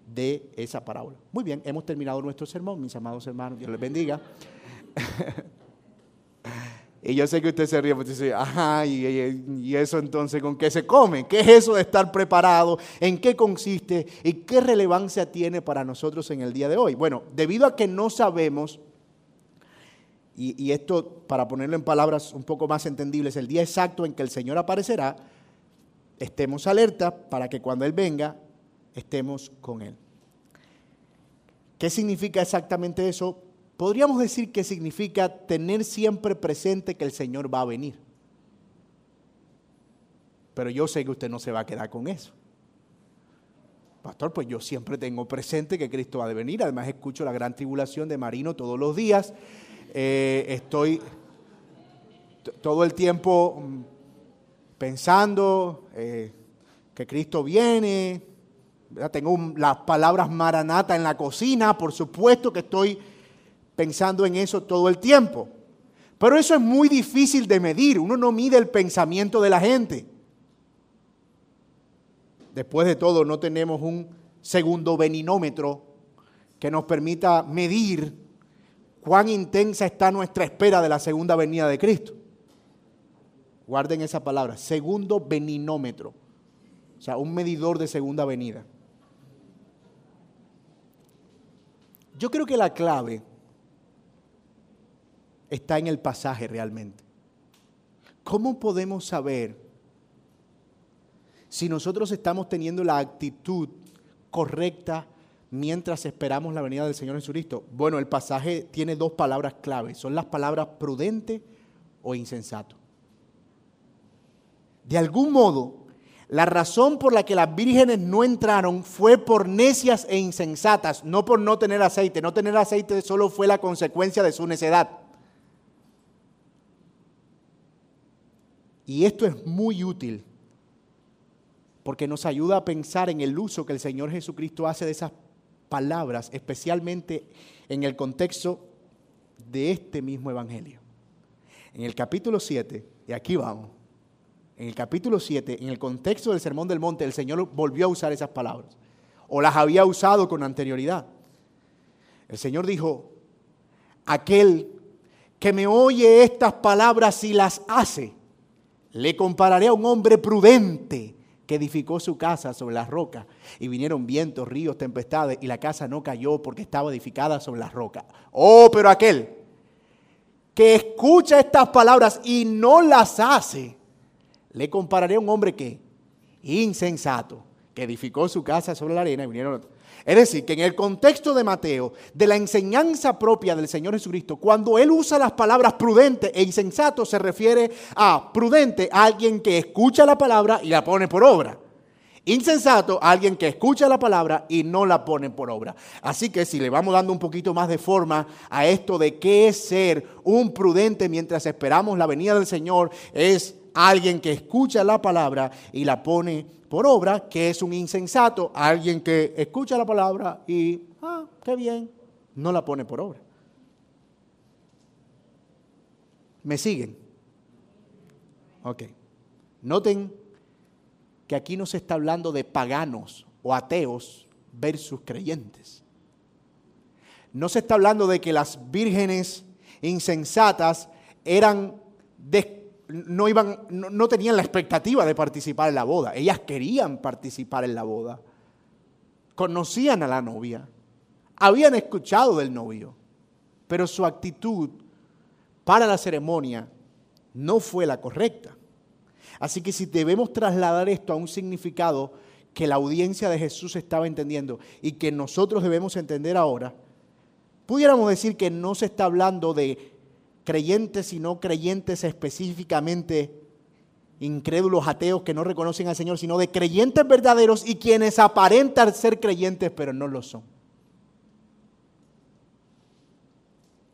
de esa parábola. Muy bien, hemos terminado nuestro sermón, mis amados hermanos. Dios les bendiga. y yo sé que usted se ríe porque dice, ajá, y, eso entonces, ¿con qué se come? ¿Qué es eso de estar preparado? ¿En qué consiste? ¿Y qué relevancia tiene para nosotros en el día de hoy? Bueno, debido a que no sabemos y, y esto para ponerlo en palabras un poco más entendibles, el día exacto en que el Señor aparecerá, estemos alerta para que cuando Él venga estemos con Él. ¿Qué significa exactamente eso? Podríamos decir que significa tener siempre presente que el Señor va a venir. Pero yo sé que usted no se va a quedar con eso. Pastor, pues yo siempre tengo presente que Cristo va a venir. Además escucho la gran tribulación de Marino todos los días. Eh, estoy todo el tiempo mm, pensando eh, que Cristo viene. Tengo las palabras maranata en la cocina. Por supuesto que estoy pensando en eso todo el tiempo. Pero eso es muy difícil de medir. Uno no mide el pensamiento de la gente. Después de todo, no tenemos un segundo veninómetro que nos permita medir cuán intensa está nuestra espera de la segunda venida de Cristo. Guarden esa palabra, segundo veninómetro. O sea, un medidor de segunda venida. Yo creo que la clave está en el pasaje realmente. ¿Cómo podemos saber si nosotros estamos teniendo la actitud correcta mientras esperamos la venida del Señor Jesucristo? Bueno, el pasaje tiene dos palabras claves. Son las palabras prudente o insensato. De algún modo, la razón por la que las vírgenes no entraron fue por necias e insensatas, no por no tener aceite. No tener aceite solo fue la consecuencia de su necedad. Y esto es muy útil porque nos ayuda a pensar en el uso que el Señor Jesucristo hace de esas palabras, especialmente en el contexto de este mismo Evangelio. En el capítulo 7, y aquí vamos, en el capítulo 7, en el contexto del Sermón del Monte, el Señor volvió a usar esas palabras, o las había usado con anterioridad. El Señor dijo, aquel que me oye estas palabras y las hace, le compararé a un hombre prudente que edificó su casa sobre las rocas y vinieron vientos, ríos, tempestades y la casa no cayó porque estaba edificada sobre las rocas. Oh, pero aquel que escucha estas palabras y no las hace, le compararé a un hombre que insensato, que edificó su casa sobre la arena y vinieron es decir, que en el contexto de Mateo, de la enseñanza propia del Señor Jesucristo, cuando Él usa las palabras prudente e insensato, se refiere a prudente, a alguien que escucha la palabra y la pone por obra. Insensato, a alguien que escucha la palabra y no la pone por obra. Así que si le vamos dando un poquito más de forma a esto de qué es ser un prudente mientras esperamos la venida del Señor, es alguien que escucha la palabra y la pone por obra, que es un insensato, alguien que escucha la palabra y, ah, qué bien, no la pone por obra. ¿Me siguen? Ok. Noten que aquí no se está hablando de paganos o ateos versus creyentes. No se está hablando de que las vírgenes insensatas eran no, iban, no, tenían la expectativa de participar en la boda. Ellas querían participar en la boda. Conocían a la novia. Habían escuchado del novio. Pero su actitud para la ceremonia no fue la correcta. Así que si debemos trasladar esto a un significado que la audiencia de Jesús estaba entendiendo y que nosotros debemos entender ahora, pudiéramos decir que no se está hablando de creyentes y no creyentes específicamente, incrédulos, ateos que no reconocen al Señor, sino de creyentes verdaderos y quienes aparentan ser creyentes pero no lo son.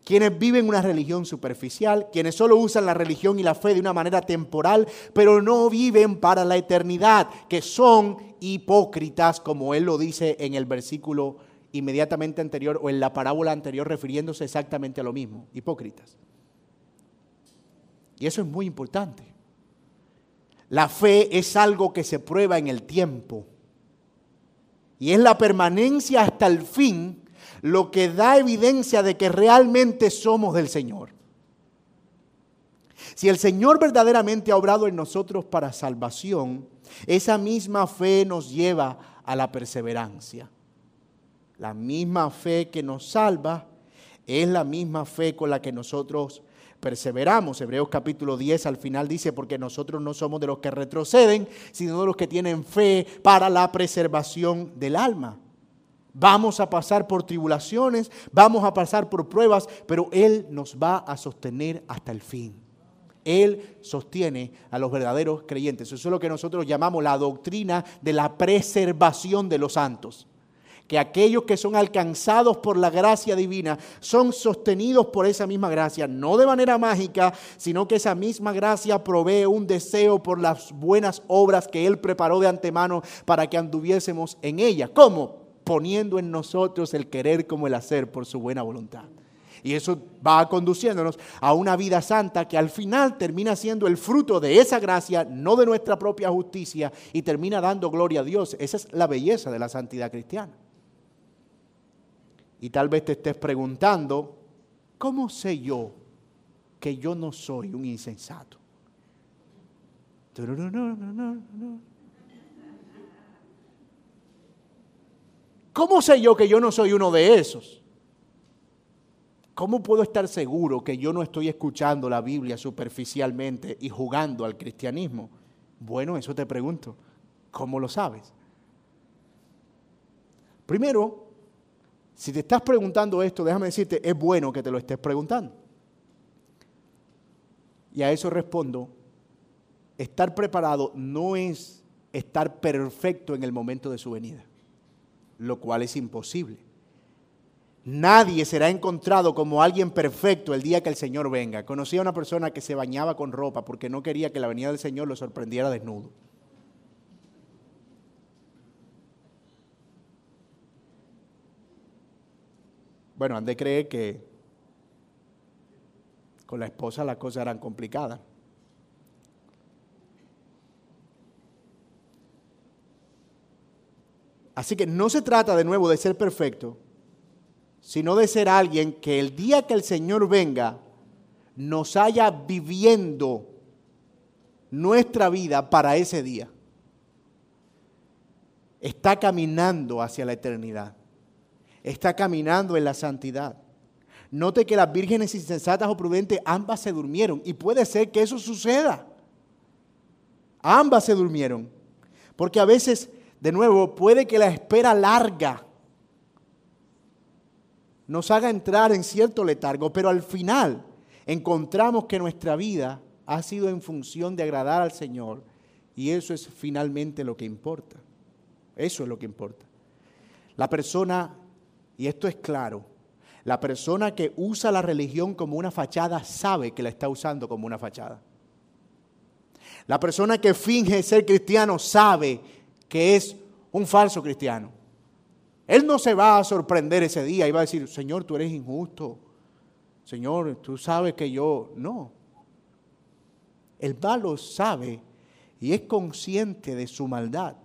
Quienes viven una religión superficial, quienes solo usan la religión y la fe de una manera temporal, pero no viven para la eternidad, que son hipócritas, como él lo dice en el versículo inmediatamente anterior o en la parábola anterior refiriéndose exactamente a lo mismo, hipócritas. Y eso es muy importante. La fe es algo que se prueba en el tiempo. Y es la permanencia hasta el fin lo que da evidencia de que realmente somos del Señor. Si el Señor verdaderamente ha obrado en nosotros para salvación, esa misma fe nos lleva a la perseverancia. La misma fe que nos salva Es la misma fe con la que nosotros perseveramos. Hebreos capítulo 10 al final dice, porque nosotros no somos de los que retroceden, sino de los que tienen fe para la preservación del alma. Vamos a pasar por tribulaciones, vamos a pasar por pruebas, pero Él nos va a sostener hasta el fin. Él sostiene a los verdaderos creyentes. Eso es lo que nosotros llamamos la doctrina de la preservación de los santos que aquellos que son alcanzados por la gracia divina son sostenidos por esa misma gracia, no de manera mágica, sino que esa misma gracia provee un deseo por las buenas obras que Él preparó de antemano para que anduviésemos en ellas. ¿Cómo? Poniendo en nosotros el querer como el hacer por su buena voluntad. Y eso va conduciéndonos a una vida santa que al final termina siendo el fruto de esa gracia, no de nuestra propia justicia, y termina dando gloria a Dios. Esa es la belleza de la santidad cristiana. Y tal vez te estés preguntando, ¿cómo sé yo que yo no soy un insensato? ¿Cómo sé yo que yo no soy uno de esos? ¿Cómo puedo estar seguro que yo no estoy escuchando la Biblia superficialmente y jugando al cristianismo? Bueno, eso te pregunto. ¿Cómo lo sabes? Primero, si te estás preguntando esto, déjame decirte, es bueno que te lo estés preguntando. Y a eso respondo, estar preparado no es estar perfecto en el momento de su venida, lo cual es imposible. Nadie será encontrado como alguien perfecto el día que el Señor venga. Conocí a una persona que se bañaba con ropa porque no quería que la venida del Señor lo sorprendiera desnudo. Bueno, han de creer que con la esposa las cosas eran complicadas. Así que no se trata de nuevo de ser perfecto, sino de ser alguien que el día que el Señor venga nos haya viviendo nuestra vida para ese día. Está caminando hacia la eternidad está caminando en la santidad. Note que las vírgenes insensatas o prudentes ambas se durmieron y puede ser que eso suceda. Ambas se durmieron. Porque a veces, de nuevo, puede que la espera larga nos haga entrar en cierto letargo, pero al final encontramos que nuestra vida ha sido en función de agradar al Señor y eso es finalmente lo que importa. Eso es lo que importa. La persona y esto es claro, la persona que usa la religión como una fachada sabe que la está usando como una fachada. La persona que finge ser cristiano sabe que es un falso cristiano. Él no se va a sorprender ese día y va a decir, Señor, tú eres injusto. Señor, tú sabes que yo... No. El malo sabe y es consciente de su maldad.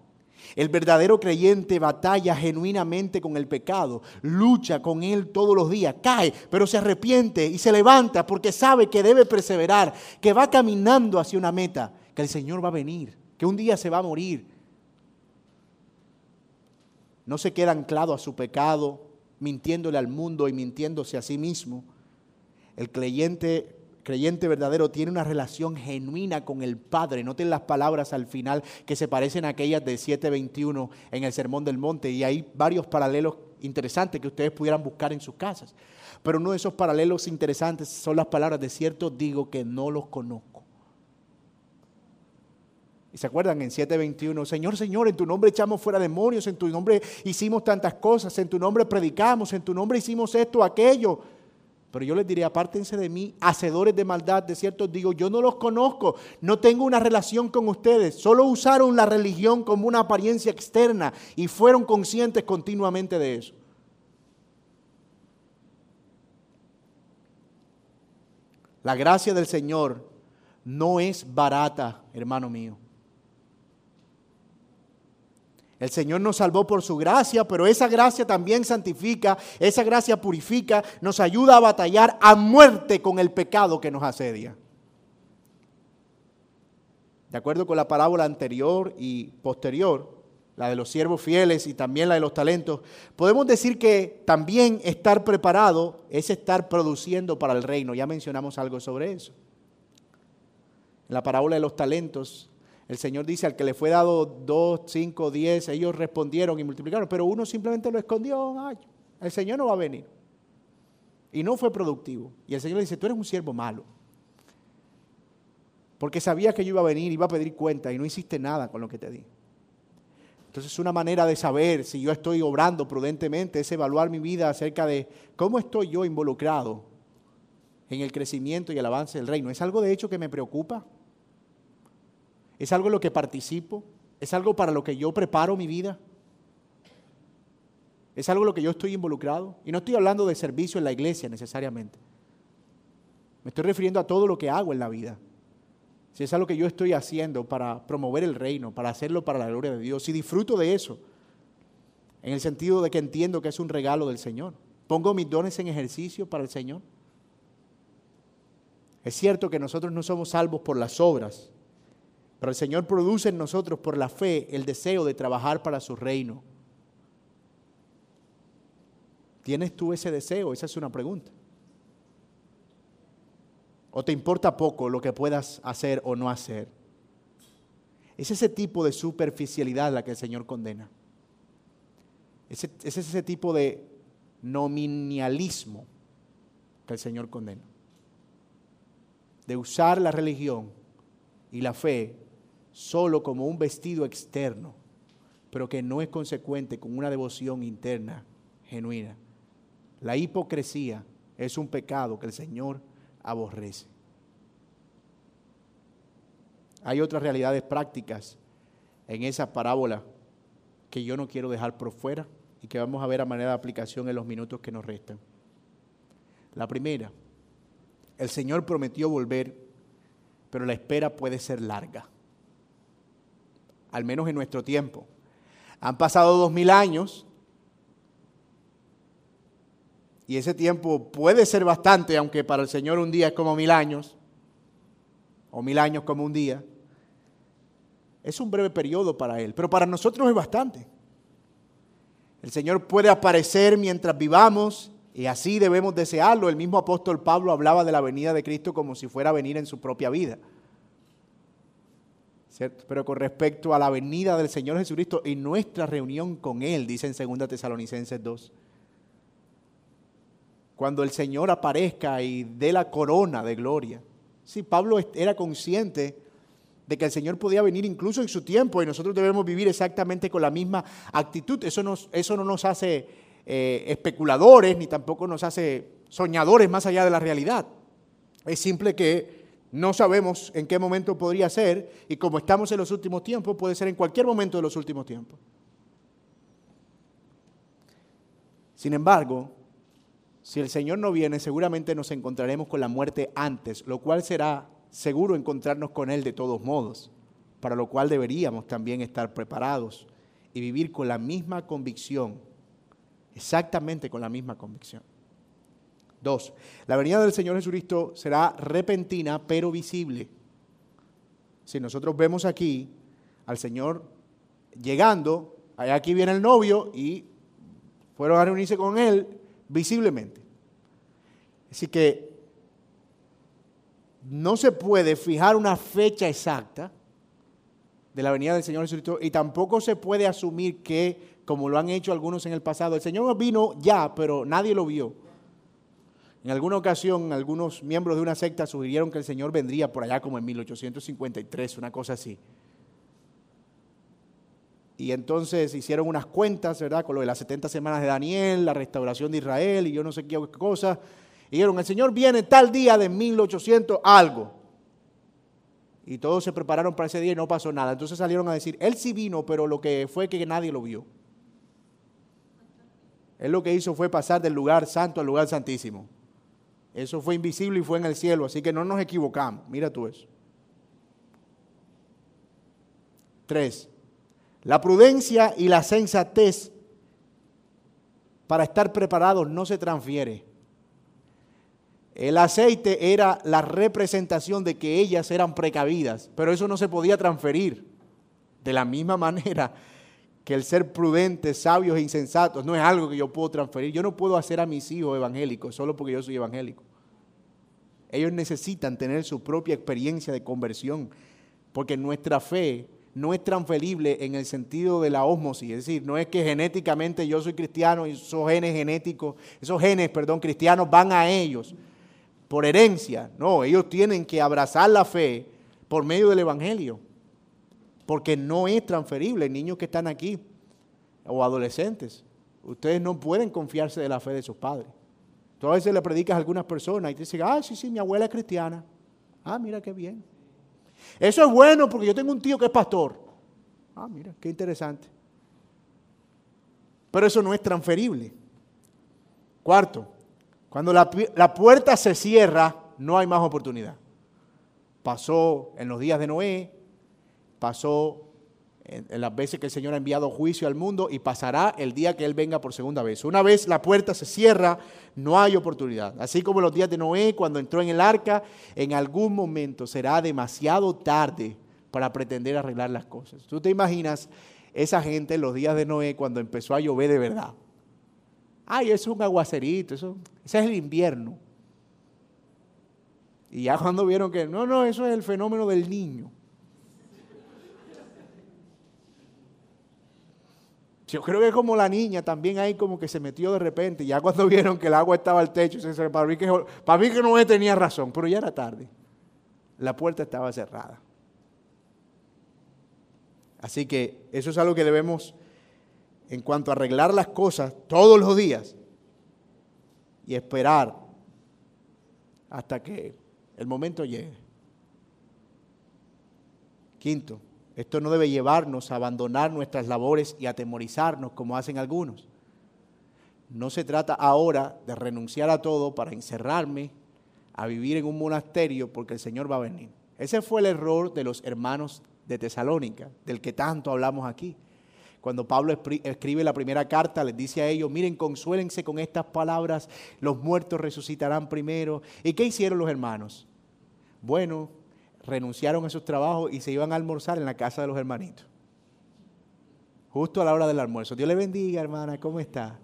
El verdadero creyente batalla genuinamente con el pecado, lucha con él todos los días, cae, pero se arrepiente y se levanta porque sabe que debe perseverar, que va caminando hacia una meta, que el Señor va a venir, que un día se va a morir. No se queda anclado a su pecado, mintiéndole al mundo y mintiéndose a sí mismo. El creyente creyente verdadero tiene una relación genuina con el Padre. Noten las palabras al final que se parecen a aquellas de 7.21 en el Sermón del Monte y hay varios paralelos interesantes que ustedes pudieran buscar en sus casas. Pero uno de esos paralelos interesantes son las palabras de cierto digo que no los conozco. Y se acuerdan en 7:21, Señor, Señor, en tu nombre echamos fuera demonios, en tu nombre hicimos tantas cosas, en tu nombre predicamos, en tu nombre hicimos esto, aquello. Pero yo les diré, apártense de mí, hacedores de maldad, de cierto digo, yo no los conozco, no tengo una relación con ustedes, solo usaron la religión como una apariencia externa y fueron conscientes continuamente de eso. La gracia del Señor no es barata, hermano mío. El Señor nos salvó por su gracia, pero esa gracia también santifica, esa gracia purifica, nos ayuda a batallar a muerte con el pecado que nos asedia. De acuerdo con la parábola anterior y posterior, la de los siervos fieles y también la de los talentos, podemos decir que también estar preparado es estar produciendo para el reino. Ya mencionamos algo sobre eso. En la parábola de los talentos, el Señor dice al que le fue dado dos, cinco, diez, ellos respondieron y multiplicaron, pero uno simplemente lo escondió. El Señor no va a venir. Y no fue productivo. Y el Señor le dice, tú eres un siervo malo. Porque sabía que yo iba a venir, iba a pedir cuenta y no hiciste nada con lo que te di. Entonces una manera de saber si yo estoy obrando prudentemente es evaluar mi vida acerca de cómo estoy yo involucrado en el crecimiento y el avance del reino. ¿Es algo de hecho que me preocupa? ¿Es algo en lo que participo? ¿Es algo para lo que yo preparo mi vida? ¿Es algo en lo que yo estoy involucrado? Y no estoy hablando de servicio en la iglesia necesariamente. Me estoy refiriendo a todo lo que hago en la vida si es algo que yo estoy haciendo para promover el reino, para hacerlo para la gloria de Dios, si disfruto de eso, en el sentido de que entiendo que es un regalo del Señor, pongo mis dones en ejercicio para el Señor. Es cierto que nosotros no somos salvos por las obras, pero el Señor produce en nosotros por la fe el deseo de trabajar para su reino. ¿Tienes tú ese deseo? Esa es una pregunta. ¿O te importa poco lo que puedas hacer o no hacer? Es ese tipo de superficialidad la que el Señor condena. Es, es ese tipo de nominalismo que el Señor condena. De usar la religión y la fe solo como un vestido externo, pero que no es consecuente con una devoción interna genuina. La hipocresía es un pecado que el Señor aborrece. Hay otras realidades prácticas en esa parábola que yo no quiero dejar por fuera y que vamos a ver a manera de aplicación en los minutos que nos restan. La primera, el Señor prometió volver, pero la espera puede ser larga, al menos en nuestro tiempo. Han pasado dos mil años y ese tiempo puede ser bastante, aunque para el Señor un día es como mil años, o mil años como un día. Es un breve periodo para Él, pero para nosotros es bastante. El Señor puede aparecer mientras vivamos y así debemos desearlo. El mismo apóstol Pablo hablaba de la venida de Cristo como si fuera a venir en su propia vida. ¿Cierto? Pero con respecto a la venida del Señor Jesucristo y nuestra reunión con Él, dice en 2 Tesalonicenses 2, cuando el Señor aparezca y dé la corona de gloria. Sí, Pablo era consciente de que el Señor podía venir incluso en su tiempo y nosotros debemos vivir exactamente con la misma actitud. Eso, eso no nos hace eh, especuladores ni tampoco nos hace soñadores más allá de la realidad. Es simple que no sabemos en qué momento podría ser y como estamos en los últimos tiempos, puede ser en cualquier momento de los últimos tiempos. Sin embargo, si el Señor no viene, seguramente nos encontraremos con la muerte antes, lo cual será seguro encontrarnos con Él de todos modos, para lo cual deberíamos también estar preparados y vivir con la misma convicción, exactamente con la misma convicción. Dos, la venida del Señor Jesucristo será repentina pero visible. Si nosotros vemos aquí al Señor llegando, aquí viene el novio y fueron a reunirse con Él, visiblemente. Así que no se puede fijar una fecha exacta de la venida del Señor Jesucristo y tampoco se puede asumir que, como lo han hecho algunos en el pasado, el Señor vino ya, pero nadie lo vio. En alguna ocasión, algunos miembros de una secta sugirieron que el Señor vendría por allá como en 1853, una cosa así. Y entonces hicieron unas cuentas, ¿verdad? Con lo de las 70 semanas de Daniel, la restauración de Israel y yo no sé qué cosa. Y dijeron, el Señor viene tal día de 1800 algo. Y todos se prepararon para ese día y no pasó nada. Entonces salieron a decir, Él sí vino, pero lo que fue que nadie lo vio. Él lo que hizo fue pasar del lugar santo al lugar santísimo. Eso fue invisible y fue en el cielo, así que no nos equivocamos. Mira tú eso. Tres, la prudencia y la sensatez para estar preparados no se transfiere. El aceite era la representación de que ellas eran precavidas, pero eso no se podía transferir. De la misma manera que el ser prudentes, sabios e insensatos no es algo que yo puedo transferir. Yo no puedo hacer a mis hijos evangélicos solo porque yo soy evangélico. Ellos necesitan tener su propia experiencia de conversión, porque nuestra fe no es transferible en el sentido de la ósmosis, es decir, no es que genéticamente yo soy cristiano y esos genes genéticos, esos genes, perdón, cristianos van a ellos por herencia. No, ellos tienen que abrazar la fe por medio del evangelio porque no es transferible. Niños que están aquí o adolescentes, ustedes no pueden confiarse de la fe de sus padres. Tú a veces le predicas a algunas personas y te dicen, ah, sí, sí, mi abuela es cristiana. Ah, mira qué bien. Eso es bueno porque yo tengo un tío que es pastor. Ah, mira, qué interesante. Pero eso no es transferible. Cuarto, cuando la, la puerta se cierra, no hay más oportunidad. Pasó en los días de Noé, pasó en, las veces que el Señor ha enviado juicio al mundo y pasará el día que Él venga por segunda vez. Una vez la puerta se cierra, no hay oportunidad. Así como los días de Noé, cuando entró en el arca, en algún momento será demasiado tarde para pretender arreglar las cosas. Tú te imaginas esa gente en los días de Noé cuando empezó a llover de verdad. Ay, eso es un aguacerito, eso, ese es el invierno. Y ya cuando vieron que, no, no, eso es el fenómeno del niño. Yo creo que como la niña también ahí como que se metió de repente, ya cuando vieron que el agua estaba al techo, se, para, mí que, para mí que no tenía razón, pero ya era tarde. La puerta estaba cerrada. Así que eso es algo que debemos, en cuanto a arreglar las cosas todos los días y esperar hasta que el momento llegue. Quinto, esto no debe llevarnos a abandonar nuestras labores y atemorizarnos como hacen algunos. No se trata ahora de renunciar a todo para encerrarme a vivir en un monasterio porque el Señor va a venir. Ese fue el error de los hermanos de Tesalónica, del que tanto hablamos aquí. Cuando Pablo escribe la primera carta, les dice a ellos, miren, consuélense con estas palabras, los muertos resucitarán primero. ¿Y qué hicieron los hermanos? Bueno, renunciaron a sus trabajos y se iban a almorzar en la casa de los hermanitos. Justo a la hora del almuerzo. Dios le bendiga, hermana, ¿cómo está?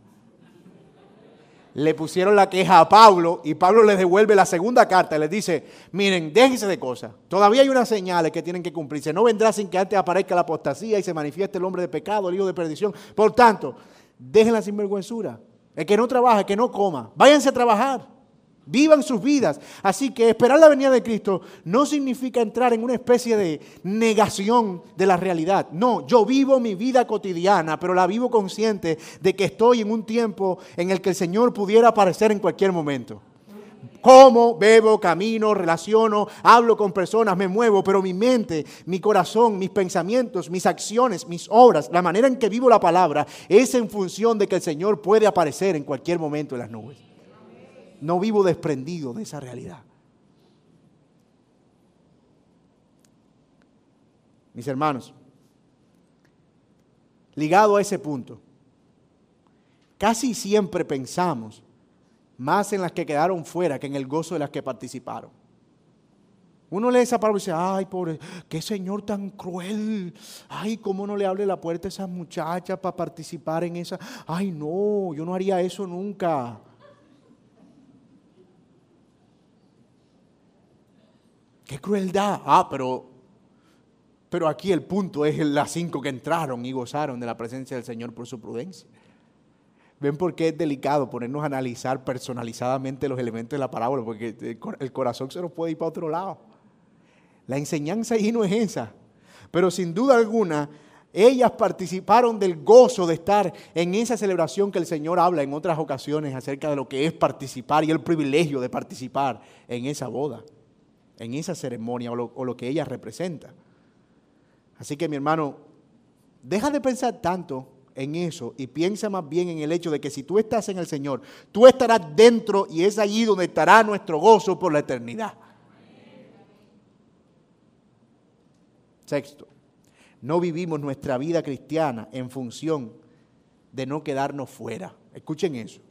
Le pusieron la queja a Pablo y Pablo les devuelve la segunda carta y les dice, miren, déjense de cosas. Todavía hay unas señales que tienen que cumplirse. No vendrá sin que antes aparezca la apostasía y se manifieste el hombre de pecado, el hijo de perdición. Por tanto, déjenla sin vergüenzura. El que no trabaja, el que no coma, váyanse a trabajar vivan sus vidas. Así que esperar la venida de Cristo no significa entrar en una especie de negación de la realidad. No, yo vivo mi vida cotidiana, pero la vivo consciente de que estoy en un tiempo en el que el Señor pudiera aparecer en cualquier momento. Como, bebo, camino, relaciono, hablo con personas, me muevo, pero mi mente, mi corazón, mis pensamientos, mis acciones, mis obras, la manera en que vivo la palabra es en función de que el Señor puede aparecer en cualquier momento en las nubes. No vivo desprendido de esa realidad. Mis hermanos, ligado a ese punto, casi siempre pensamos más en las que quedaron fuera que en el gozo de las que participaron. Uno lee esa palabra y dice, ay, pobre, qué señor tan cruel. Ay, cómo no le abre la puerta a esas muchachas para participar en esa. Ay, no, yo no haría eso nunca. ¡Qué crueldad! Ah, pero, pero aquí el punto es las cinco que entraron y gozaron de la presencia del Señor por su prudencia. ¿Ven por qué es delicado ponernos a analizar personalizadamente los elementos de la parábola? Porque el corazón se nos puede ir para otro lado. La enseñanza ahí no es esa. Pero sin duda alguna, ellas participaron del gozo de estar en esa celebración que el Señor habla en otras ocasiones acerca de lo que es participar y el privilegio de participar en esa boda en esa ceremonia o lo, que ella representa. Así que mi hermano, deja de pensar tanto en eso y piensa más bien en el hecho de que si tú estás en el Señor, tú estarás dentro y es allí donde estará nuestro gozo por la eternidad. Sexto, no vivimos nuestra vida cristiana en función de no quedarnos fuera. Escuchen eso.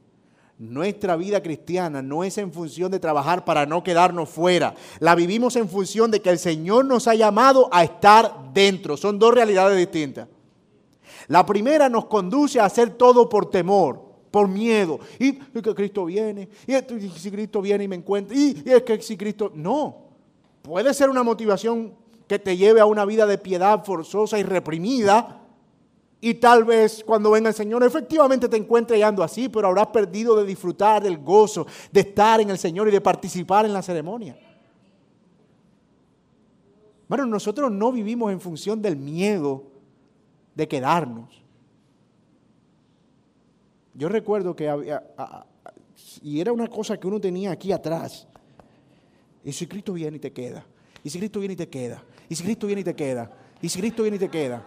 Nuestra vida cristiana no es en función de trabajar para no quedarnos fuera. La vivimos en función de que el Señor nos ha llamado a estar dentro. Son dos realidades distintas. La primera nos conduce a hacer todo por temor, por miedo. Y, que Cristo viene, y, si Cristo viene y me encuentra, y, y es que si Cristo... No, puede ser una motivación que te lleve a una vida de piedad forzosa y reprimida. Y tal vez cuando venga el Señor efectivamente te encuentre ando así, pero habrás perdido de disfrutar del gozo, de estar en el Señor y de participar en la ceremonia. Bueno, nosotros no vivimos en función del miedo de quedarnos. Yo recuerdo que había, y era una cosa que uno tenía aquí atrás. Y si Cristo viene y te queda. Y si Cristo viene y te queda. Y si Cristo viene y te queda. Y si Cristo viene y te queda.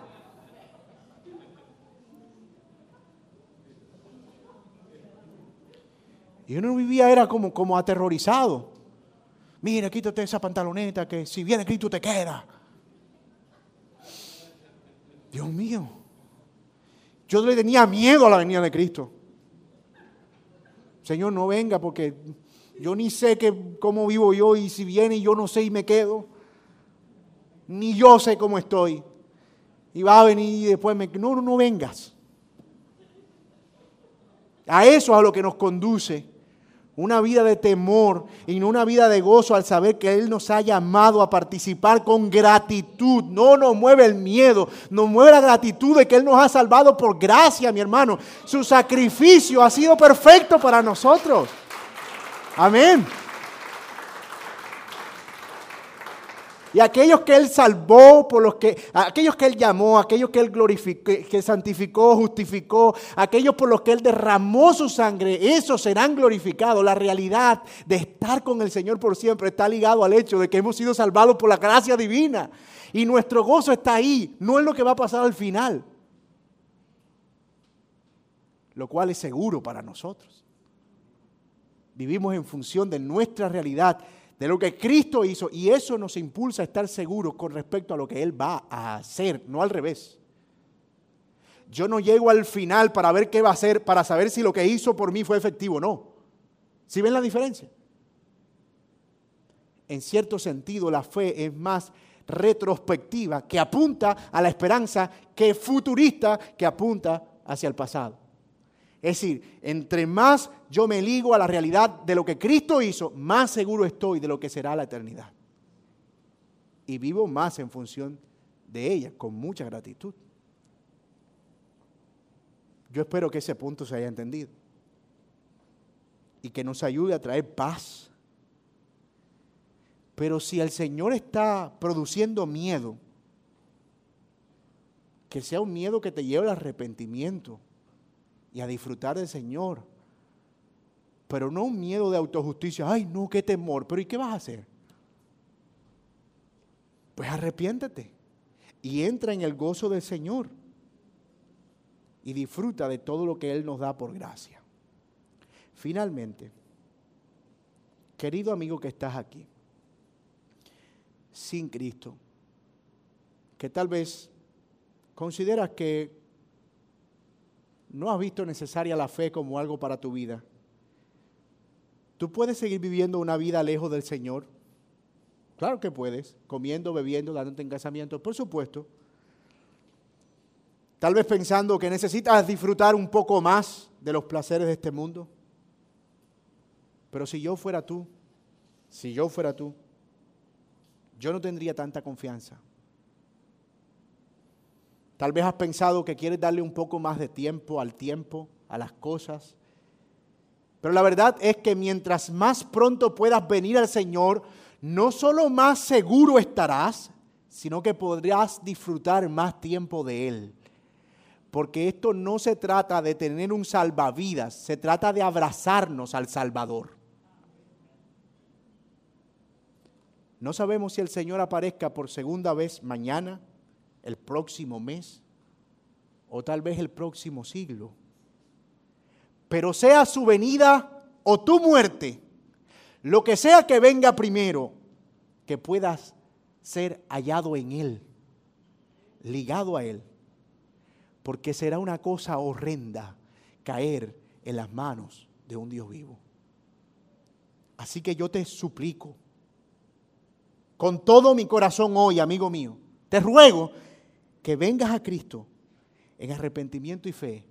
Y uno vivía, era como, como aterrorizado. Mira, quítate esa pantaloneta que si viene Cristo te queda. Dios mío. Yo le tenía miedo a la venida de Cristo. Señor, no venga porque yo ni sé que, cómo vivo yo y si viene yo no sé y me quedo. Ni yo sé cómo estoy. Y va a venir y después me... No, no, no vengas. A eso es a lo que nos conduce una vida de temor y no una vida de gozo al saber que Él nos ha llamado a participar con gratitud. No nos mueve el miedo, nos mueve la gratitud de que Él nos ha salvado por gracia, mi hermano. Su sacrificio ha sido perfecto para nosotros. Amén. Y aquellos que Él salvó, por los que, aquellos que Él llamó, aquellos que Él glorificó, que santificó, justificó, aquellos por los que Él derramó su sangre, esos serán glorificados. La realidad de estar con el Señor por siempre está ligado al hecho de que hemos sido salvados por la gracia divina. Y nuestro gozo está ahí, no es lo que va a pasar al final. Lo cual es seguro para nosotros. Vivimos en función de nuestra realidad de lo que Cristo hizo y eso nos impulsa a estar seguros con respecto a lo que Él va a hacer, no al revés. Yo no llego al final para ver qué va a hacer, para saber si lo que hizo por mí fue efectivo o no. ¿Sí ven la diferencia? En cierto sentido, la fe es más retrospectiva, que apunta a la esperanza, que futurista, que apunta hacia el pasado. Es decir, entre más yo me ligo a la realidad de lo que Cristo hizo, más seguro estoy de lo que será la eternidad. Y vivo más en función de ella, con mucha gratitud. Yo espero que ese punto se haya entendido y que nos ayude a traer paz. Pero si el Señor está produciendo miedo, que sea un miedo que te lleve al arrepentimiento, y a disfrutar del Señor. Pero no un miedo de autojusticia, ay no, qué temor, pero ¿y qué vas a hacer? Pues arrepiéntete y entra en el gozo del Señor y disfruta de todo lo que Él nos da por gracia. Finalmente, querido amigo que estás aquí, sin Cristo, que tal vez consideras que no has visto necesaria la fe como algo para tu vida. ¿Tú puedes seguir viviendo una vida lejos del Señor? Claro que puedes, comiendo, bebiendo, dándote en casamiento, por supuesto. Tal vez pensando que necesitas disfrutar un poco más de los placeres de este mundo. Pero si yo fuera tú, si yo fuera tú, yo no tendría tanta confianza. Tal vez has pensado que quieres darle un poco más de tiempo al tiempo, a las cosas. Pero la verdad es que mientras más pronto puedas venir al Señor, no solo más seguro estarás, sino que podrás disfrutar más tiempo de Él. Porque esto no se trata de tener un salvavidas, se trata de abrazarnos al Salvador. No sabemos si el Señor aparezca por segunda vez mañana, el próximo mes o tal vez el próximo siglo. Pero sea su venida o tu muerte, lo que sea que venga primero, que puedas ser hallado en Él, ligado a Él, porque será una cosa horrenda caer en las manos de un Dios vivo. Así que yo te suplico, con todo mi corazón hoy, amigo mío, te ruego que vengas a Cristo, en arrepentimiento y fe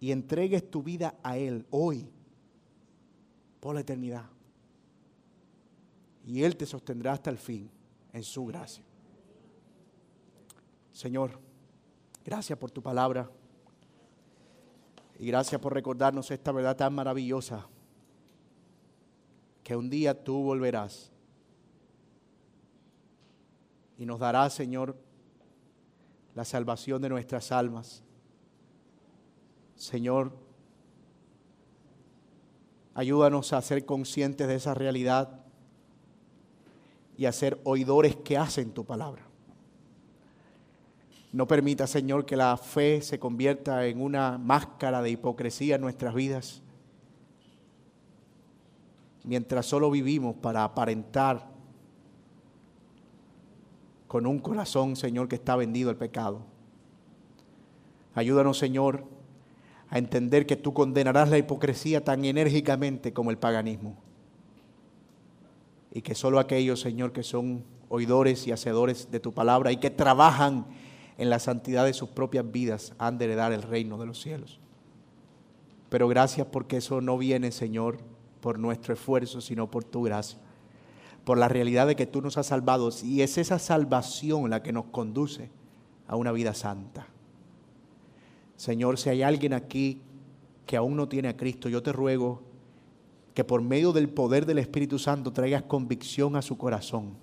y entregues tu vida a Él hoy por la eternidad. Y Él te sostendrá hasta el fin en su gracia. Señor, gracias por tu palabra y gracias por recordarnos esta verdad tan maravillosa que un día tú volverás y nos darás, Señor, la salvación de nuestras almas. Señor, ayúdanos a ser conscientes de esa realidad y a ser oidores que hacen tu palabra. No permita, Señor, que la fe se convierta en una máscara de hipocresía en nuestras vidas, mientras solo vivimos para aparentar con un corazón, Señor, que está vendido al pecado. Ayúdanos, Señor, a entender que tú condenarás la hipocresía tan enérgicamente como el paganismo. Y que solo aquellos, Señor, que son oidores y hacedores de tu palabra y que trabajan en la santidad de sus propias vidas han de heredar el reino de los cielos. Pero gracias porque eso no viene, Señor, por nuestro esfuerzo, sino por tu gracia por la realidad de que tú nos has salvado y es esa salvación la que nos conduce a una vida santa. Señor, si hay alguien aquí que aún no tiene a Cristo, yo te ruego que por medio del poder del Espíritu Santo traigas convicción a su corazón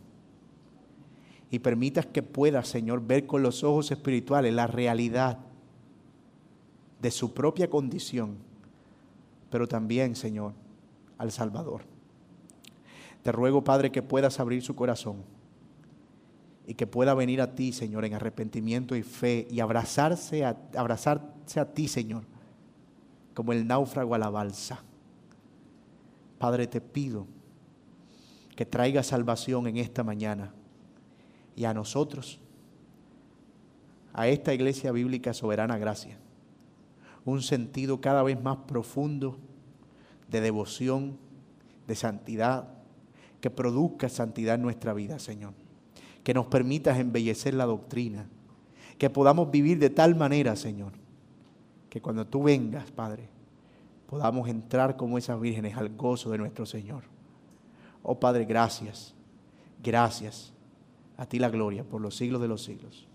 y permitas que pueda, Señor, ver con los ojos espirituales la realidad de su propia condición, pero también, Señor, al Salvador. Te ruego, Padre, que puedas abrir su corazón y que pueda venir a ti, Señor, en arrepentimiento y fe y abrazarse a, abrazarse a ti, Señor, como el náufrago a la balsa. Padre, te pido que traiga salvación en esta mañana y a nosotros, a esta iglesia bíblica soberana gracia, un sentido cada vez más profundo de devoción, de santidad, que produzca santidad en nuestra vida, Señor. Que nos permitas embellecer la doctrina. Que podamos vivir de tal manera, Señor, que cuando tú vengas, Padre, podamos entrar como esas vírgenes al gozo de nuestro Señor. Oh Padre, gracias. Gracias. A ti la gloria por los siglos de los siglos.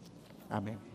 Amén.